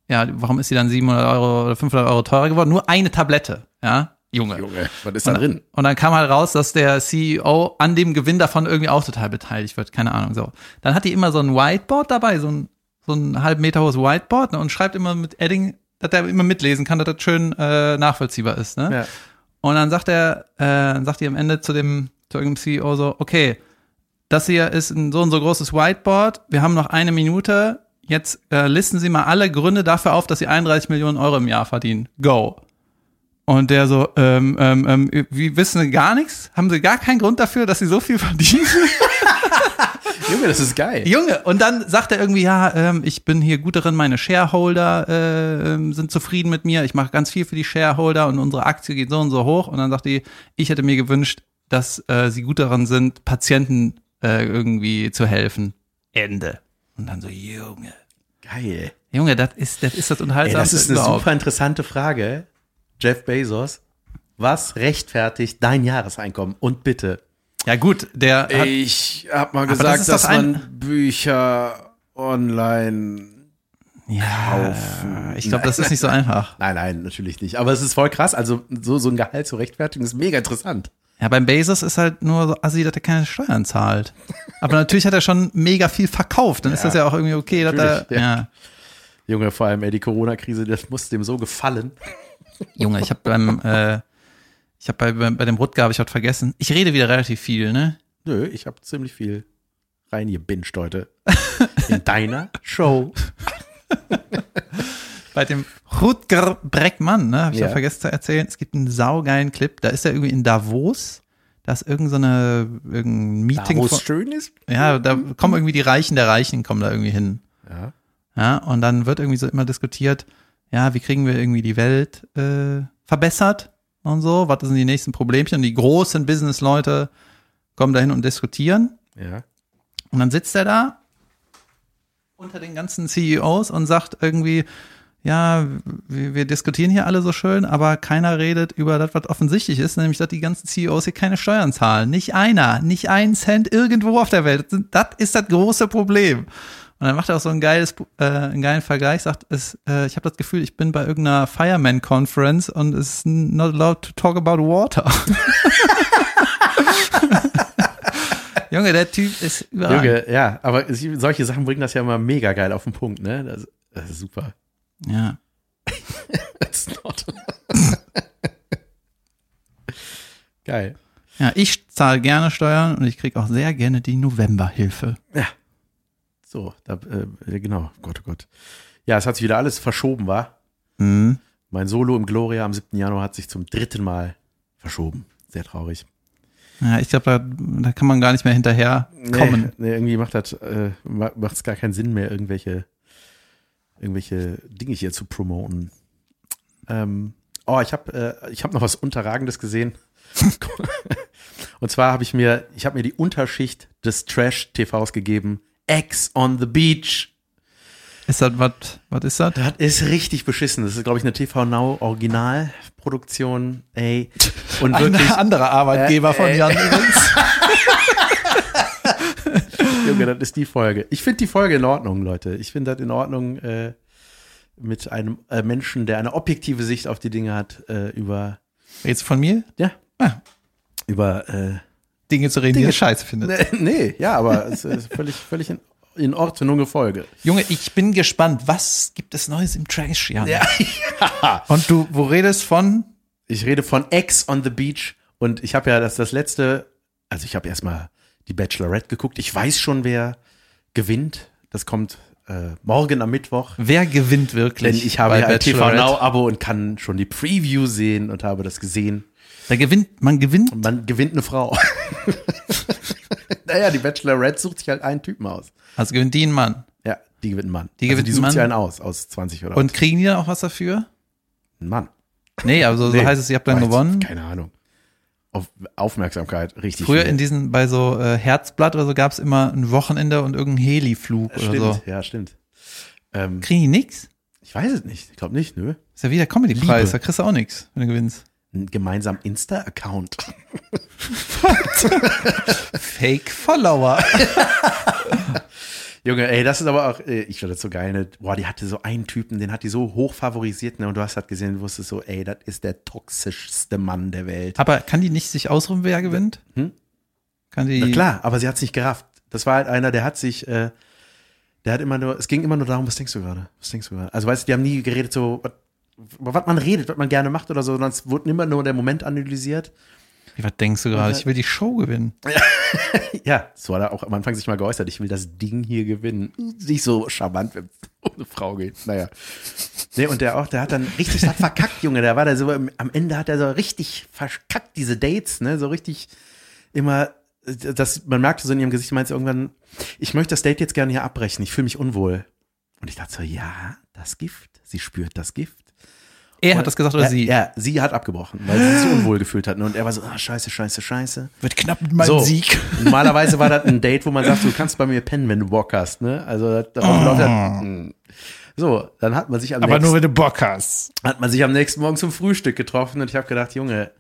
Ja, warum ist sie dann 700 Euro oder 500 Euro teurer geworden? Nur eine Tablette, ja? Junge. Junge, was ist da drin? Und dann kam halt raus, dass der CEO an dem Gewinn davon irgendwie auch total beteiligt wird. Keine Ahnung, so. Dann hat die immer so ein Whiteboard dabei, so ein, so ein halb Meter hohes Whiteboard ne, und schreibt immer mit Edding, dass er immer mitlesen kann, dass das schön äh, nachvollziehbar ist. Ne? Ja. Und dann sagt er, äh, dann sagt die am Ende zu dem, zu irgendeinem CEO so, okay, das hier ist ein so und so großes Whiteboard, wir haben noch eine Minute, jetzt äh, listen Sie mal alle Gründe dafür auf, dass Sie 31 Millionen Euro im Jahr verdienen. Go. Und der so, ähm, ähm, ähm, wie wissen Sie gar nichts? Haben Sie gar keinen Grund dafür, dass Sie so viel verdienen? Junge, das ist geil. Junge, und dann sagt er irgendwie, ja, ähm, ich bin hier gut darin, meine Shareholder äh, ähm, sind zufrieden mit mir, ich mache ganz viel für die Shareholder und unsere Aktie geht so und so hoch. Und dann sagt die, ich hätte mir gewünscht, dass äh, sie gut daran sind, Patienten äh, irgendwie zu helfen. Ende. Und dann so, Junge. Geil. Junge, das ist das, ist das Ey, unterhaltsam. das ist eine super interessante Frage. Jeff Bezos, was rechtfertigt dein Jahreseinkommen? Und bitte. Ja gut, der hat, Ich habe mal das gesagt, ist dass man Bücher online. ja, kaufen. ich glaube, das ist nicht so einfach. Nein, nein, natürlich nicht. Aber es ist voll krass. Also so, so ein Gehalt zu rechtfertigen ist mega interessant. Ja, beim Bezos ist halt nur so assi, dass er keine Steuern zahlt. Aber natürlich hat er schon mega viel verkauft. Dann ist das ja auch irgendwie okay, dass er, ja. ja. Junge, vor allem ey, die Corona-Krise, das muss dem so gefallen. Junge, ich habe beim, äh, ich habe bei, bei, bei dem Rutger habe ich heute vergessen. Ich rede wieder relativ viel, ne? Nö, ich habe ziemlich viel reingebinged heute. In deiner Show. Bei dem Rutger Breckmann, ne, habe ich ja. Vergessen zu erzählen. Es gibt einen saugeilen Clip. Da ist er irgendwie in Davos. Da ist irgend so eine irgendein Meeting. Da, wo von- schön ist. ja, da kommen irgendwie die Reichen der Reichen kommen da irgendwie hin. Ja. Ja, und dann wird irgendwie so immer diskutiert, ja, wie kriegen wir irgendwie die Welt äh, verbessert und so, was sind die nächsten Problemchen? Und die großen Business-Leute kommen dahin und diskutieren. Ja. Und dann sitzt er da unter den ganzen CEOs und sagt irgendwie, ja, wir, wir diskutieren hier alle so schön, aber keiner redet über das, was offensichtlich ist, nämlich, dass die ganzen CEOs hier keine Steuern zahlen. Nicht einer, nicht ein Cent irgendwo auf der Welt. Das ist das große Problem. Und dann macht er auch so ein geiles, äh, einen geilen Vergleich, sagt, es, äh, ich habe das Gefühl, ich bin bei irgendeiner Fireman-Conference und es ist not allowed to talk about water. Junge, der Typ ist überall. Junge, ja, aber solche Sachen bringen das ja immer mega geil auf den Punkt, ne? Das, das ist super. Ja. That's not. geil. Ja, ich zahle gerne Steuern und ich kriege auch sehr gerne die Novemberhilfe. So, da, äh, genau. Gott, oh Gott. Ja, es hat sich wieder alles verschoben, war. Mhm. Mein Solo im Gloria am 7. Januar hat sich zum dritten Mal verschoben. Sehr traurig. Ja, ich glaube, da, da kann man gar nicht mehr hinterher kommen. Nee, nee, irgendwie macht das, äh, macht es gar keinen Sinn mehr, irgendwelche, irgendwelche Dinge hier zu promoten. Ähm, oh, ich habe äh, ich hab noch was Unterragendes gesehen. Und zwar habe ich mir, ich habe mir die Unterschicht des Trash-TVs gegeben. X on the Beach. Ist das was? Was ist das? Das ist richtig beschissen. Das ist, glaube ich, eine TV Now Originalproduktion. Ey. Und wirklich, anderer Arbeitgeber Äh, von äh. Jan übrigens. Junge, das ist die Folge. Ich finde die Folge in Ordnung, Leute. Ich finde das in Ordnung äh, mit einem äh, Menschen, der eine objektive Sicht auf die Dinge hat, äh, über, Jetzt von mir? ja, Ah. über äh, Dinge zu reden, die Dinge- ihr scheiße findet. Nee, nee, ja, aber es ist völlig, völlig in, in Ordnung Folge. Junge, ich bin gespannt. Was gibt es Neues im Trash, Jan? Ja. Und du, wo redest von? Ich rede von Ex on the Beach und ich habe ja das, das letzte, also ich habe erstmal die Bachelorette geguckt. Ich weiß schon, wer gewinnt. Das kommt äh, morgen am Mittwoch. Wer gewinnt Denn wirklich? ich habe ja ein TV? Now Abo und kann schon die Preview sehen und habe das gesehen. Da gewinnt, man gewinnt. Man gewinnt eine Frau. naja, die Bachelorette sucht sich halt einen Typen aus. Also gewinnt die ein Mann. Ja, die gewinnt einen Mann. Die also gewinnt die einen sucht Mann. sich einen aus, aus 20 oder Und kriegen die dann auch was dafür? was. Ein Mann. Nee, also so Nee. heißt es, ihr habt dann Weiß- gewonnen. Keine Ahnung. Auf Aufmerksamkeit, richtig. Früher viel. in diesen, bei so äh, Herzblatt oder so gab es immer ein Wochenende und irgendeinen Heliflug oder Stimmt, so. ja, stimmt. Ähm, Kriegen die nix? ich weiß es nicht. Ich glaube nicht, nö. Ist ja wie der Comedy-Preis, da kriegst du auch nix, wenn du gewinnst. Ein gemeinsam Insta-Account. Fake-Follower. Junge, ey, das ist aber auch, äh, ich finde das so geil, ne? Boah, die hatte so einen Typen, den hat die so hoch favorisiert, ne? Und du hast halt gesehen, du wusstest so, ey, das ist der toxischste Mann der Welt. Aber kann die nicht sich ausruhen, wer gewinnt? Hm? Kann die. Na klar, aber sie hat es nicht gerafft. Das war halt einer, der hat sich, äh, der hat immer nur, es ging immer nur darum, was denkst du gerade? Was denkst du gerade? Also weißt du, die haben nie geredet so, über was man redet, was man gerne macht oder so, sondern es wurde immer nur der Moment analysiert. Was denkst du gerade? Ich will die Show gewinnen. Ja, so hat er auch am Anfang sich mal geäußert, ich will das Ding hier gewinnen. Nicht so charmant, wenn es um eine Frau geht. Naja. Nee, und der auch, der hat dann richtig das verkackt, Junge. Der war da so, am Ende hat er so richtig verkackt, diese Dates, ne, so richtig immer, das, man merkte so in ihrem Gesicht, meinte sie irgendwann, ich möchte das Date jetzt gerne hier abbrechen, ich fühle mich unwohl. Und ich dachte so, ja, das Gift, sie spürt das Gift. Er hat das gesagt oder ja, sie? Ja, sie hat abgebrochen, weil sie sich so unwohl gefühlt hat. ne? Und er war so, ah, scheiße, scheiße, scheiße. Wird knapp mit meinem So. Sieg. Normalerweise war das ein Date, wo man sagt, du kannst bei mir pennen, wenn du Bock hast, ne? Also darauf läuft das, mm. so, dann hat man sich am Aber nächsten, nur, wenn du Bock hast. hat man sich am nächsten Morgen zum Frühstück getroffen und ich habe gedacht, Junge,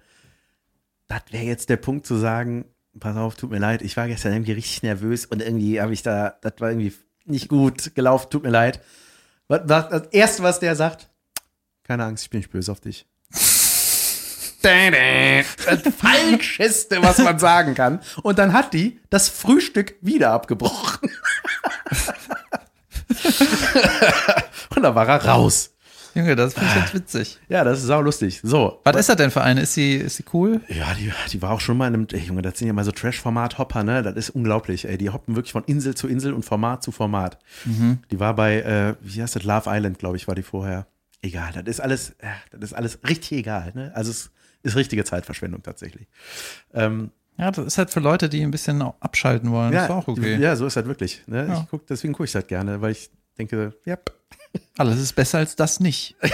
das wäre jetzt der Punkt zu sagen, pass auf, tut mir leid, ich war gestern irgendwie richtig nervös und irgendwie habe ich da, das war irgendwie nicht gut gelaufen, tut mir leid. Was, was, das erste, was der sagt, keine Angst, ich bin nicht böse auf dich. Das Falscheste, was man sagen kann. Und dann hat die das Frühstück wieder abgebrochen. Und da war er raus. Junge, das finde ich jetzt witzig. Ja, das ist sau lustig. So. Was ist das denn für eine? Ist sie, ist sie cool? Ja, die, die war auch schon mal in einem, ey, Junge, das sind ja mal so Trash-Format-Hopper, ne? Das ist unglaublich, ey. Die hoppen wirklich von Insel zu Insel und Format zu Format. Die war bei, äh, wie heißt das, Love Island, glaube ich, war die vorher. Egal, das ist alles, äh, das ist alles richtig egal, ne? Also es ist richtige Zeitverschwendung tatsächlich. Ähm, Ja, das ist halt für Leute, die ein bisschen abschalten wollen. ja, ist auch okay. ja, so ist das wirklich. Ne? Ja. Ich guck, deswegen gucke ich das gerne, weil ich denke, ja. Alles ist besser als das nicht.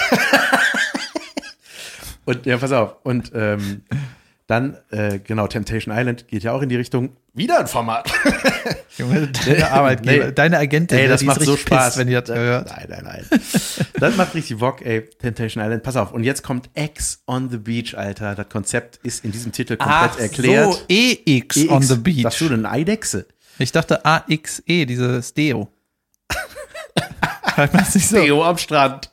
Und ja, pass auf. Und ähm, dann, äh, genau, Temptation Island geht ja auch in die Richtung, wieder ein Format. Junge, deine Arbeitgeber, Nee. deine Agentin, Ey, das die macht so Spaß. pisst, wenn die das Das- hört. Nein, nein, nein. Das macht richtig Bock, ey. Temptation Island. Pass auf. Und jetzt kommt X on the Beach, Alter. Das Konzept ist in diesem Titel komplett erklärt. so, EX, EX. on the beach. Sagst du eine Eidechse? Ich dachte AXE, dieses Deo. Theo am Strand.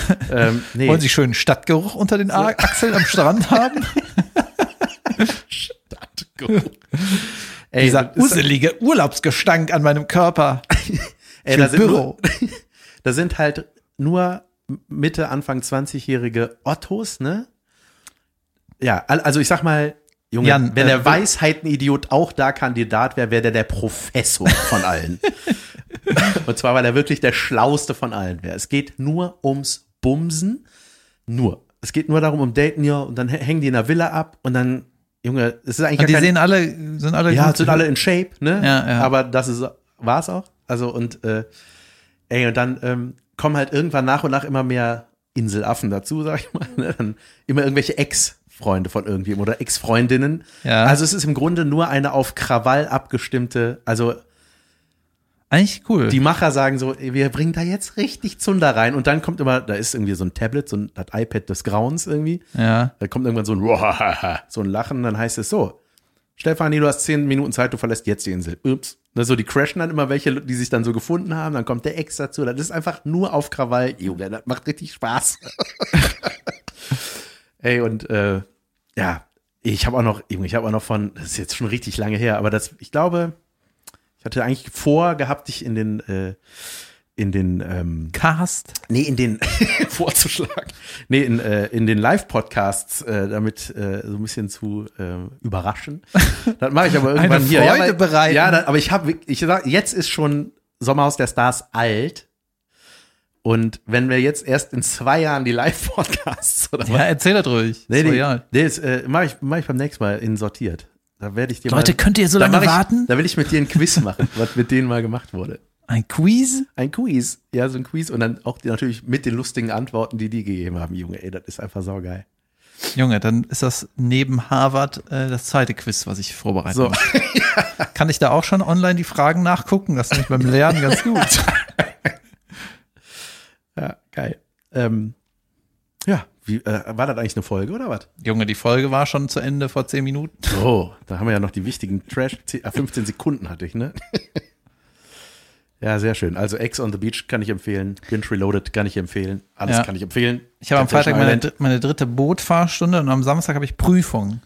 ähm, nee. Wollen Sie schönen Stadtgeruch unter den A Achseln am Strand haben? ey, Dieser uselige Urlaubsgestank an meinem Körper. ey, da, sind Büro. nur, da sind halt nur Mitte, Anfang 20-jährige Ottos, ne? Ja, al- also ich sag mal, Junge, Jan, wenn äh, der Weisheitenidiot auch da Kandidat wäre, wäre der der Professor von allen. Und zwar, weil er wirklich der Schlauste von allen wäre. Es geht nur ums Bumsen. Nur. Es geht nur darum, um Daten, ja, und dann hängen die in der Villa ab und dann, Junge, es ist eigentlich Und die kein, sehen alle, sind alle ja, sind alle in Shape, ne? Ja, ja. Aber das ist, war's auch. Also, und, äh, ey, und dann ähm, kommen halt irgendwann nach und nach immer mehr Inselaffen dazu, sag ich mal. Ne? Dann immer irgendwelche Ex-Freunde von irgendwem oder Ex-Freundinnen. Ja. Also es ist im Grunde nur eine auf Krawall abgestimmte, also Eigentlich cool. die Macher sagen so, wir bringen da jetzt richtig Zunder rein. Und dann kommt immer, da ist irgendwie so ein Tablet, so ein das iPad des Grauens irgendwie. ja. Da kommt irgendwann so ein, so ein Lachen, dann heißt es so, Stefanie, du hast zehn Minuten Zeit, du verlässt jetzt die Insel. Ups. Ne, so, die crashen dann immer welche, die sich dann so gefunden haben, dann kommt der Ex dazu. Das ist einfach nur auf Krawall. Junge, das macht richtig Spaß. Ey, und äh, ja, Ich habe auch noch, ich habe auch noch von, das ist jetzt schon richtig lange her, aber das, ich glaube, ich hatte eigentlich vor gehabt, dich in den, äh, in den, ähm, Cast. nee, in den, vorzuschlagen, nee, in, äh, in den Live-Podcasts, äh, damit äh, so ein bisschen zu äh, überraschen. Das mache ich aber irgendwann Eine hier. Freude ja, bereiten. Ja, da, aber ich habe, ich sag, jetzt ist schon Sommerhaus der Stars alt. Und wenn wir jetzt erst in zwei Jahren die Live-Podcasts oder Ja, erzähl das ruhig. Nee, nee, nee das äh, mache ich, mach ich beim nächsten Mal in sortiert. Da werde ich dir Leute, mal, könnt ihr so da lange mach ich, warten? Da will ich mit dir ein Quiz machen, was mit denen mal gemacht wurde. Ein Quiz? Ein Quiz, ja, so ein Quiz und dann auch die, natürlich mit den lustigen Antworten, die die gegeben haben, Junge, ey, das ist einfach saugeil. Junge, dann ist das neben Harvard äh, das zweite Quiz, was ich vorbereite. So, Kann ich da auch schon online die Fragen nachgucken? Das ist nämlich beim Lernen ganz gut. ja, geil. Ähm, ja, wie, äh, war das eigentlich eine Folge oder was? Junge, die Folge war schon zu Ende vor zehn Minuten. Oh, da haben wir ja noch die wichtigen Trash, äh, 15 Sekunden hatte ich, ne? ja, sehr schön. Also Ex on the Beach kann ich empfehlen, Binge Reloaded kann ich empfehlen, alles Ja. kann ich empfehlen. Ich habe am Freitag meine, meine dritte Bootfahrstunde und am Samstag habe ich Prüfung.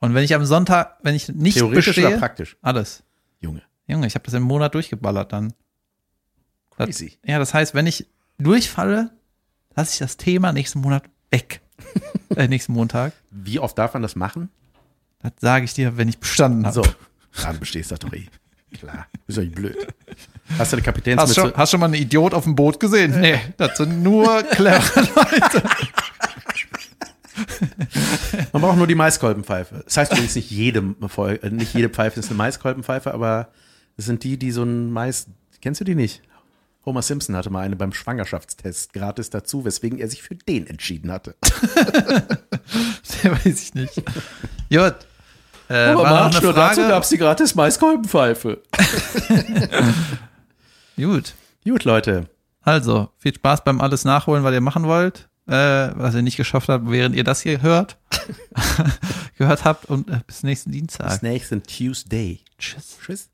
Und wenn ich am Sonntag, wenn ich nicht Theoretisch bestehe, oder praktisch? alles. Junge, Junge, ich habe das im Monat durchgeballert dann. crazy. Ja, das heißt, wenn ich durchfalle, lasse ich das Thema nächsten Monat weg. äh, nächsten Montag. Wie oft darf man das machen? Das sage ich dir, wenn ich bestanden habe. So, dann bestehst du doch eh. Klar, ist doch nicht blöd. Hast du eine Hast Kapitänsmütze? schon, hast schon mal einen Idiot auf dem Boot gesehen? Nee, das sind nur clevere Leute. Man braucht nur die Maiskolbenpfeife. Das heißt übrigens nicht jede, nicht jede Pfeife ist eine Maiskolbenpfeife, aber das sind die, die so ein Mais. Kennst du die nicht? Homer Simpson hatte mal eine beim Schwangerschaftstest gratis dazu, weswegen er sich für den entschieden hatte. Der weiß ich nicht. Gut. Äh, war noch eine Frage? die gratis Maiskolbenpfeife. Gut. Gut, Leute. Also, viel Spaß beim alles nachholen, was ihr machen wollt. Äh, was ihr nicht geschafft habt, während ihr das hier hört. gehört habt und äh, bis nächsten Dienstag. Bis nächsten Tuesday. Tschüss. Tschüss.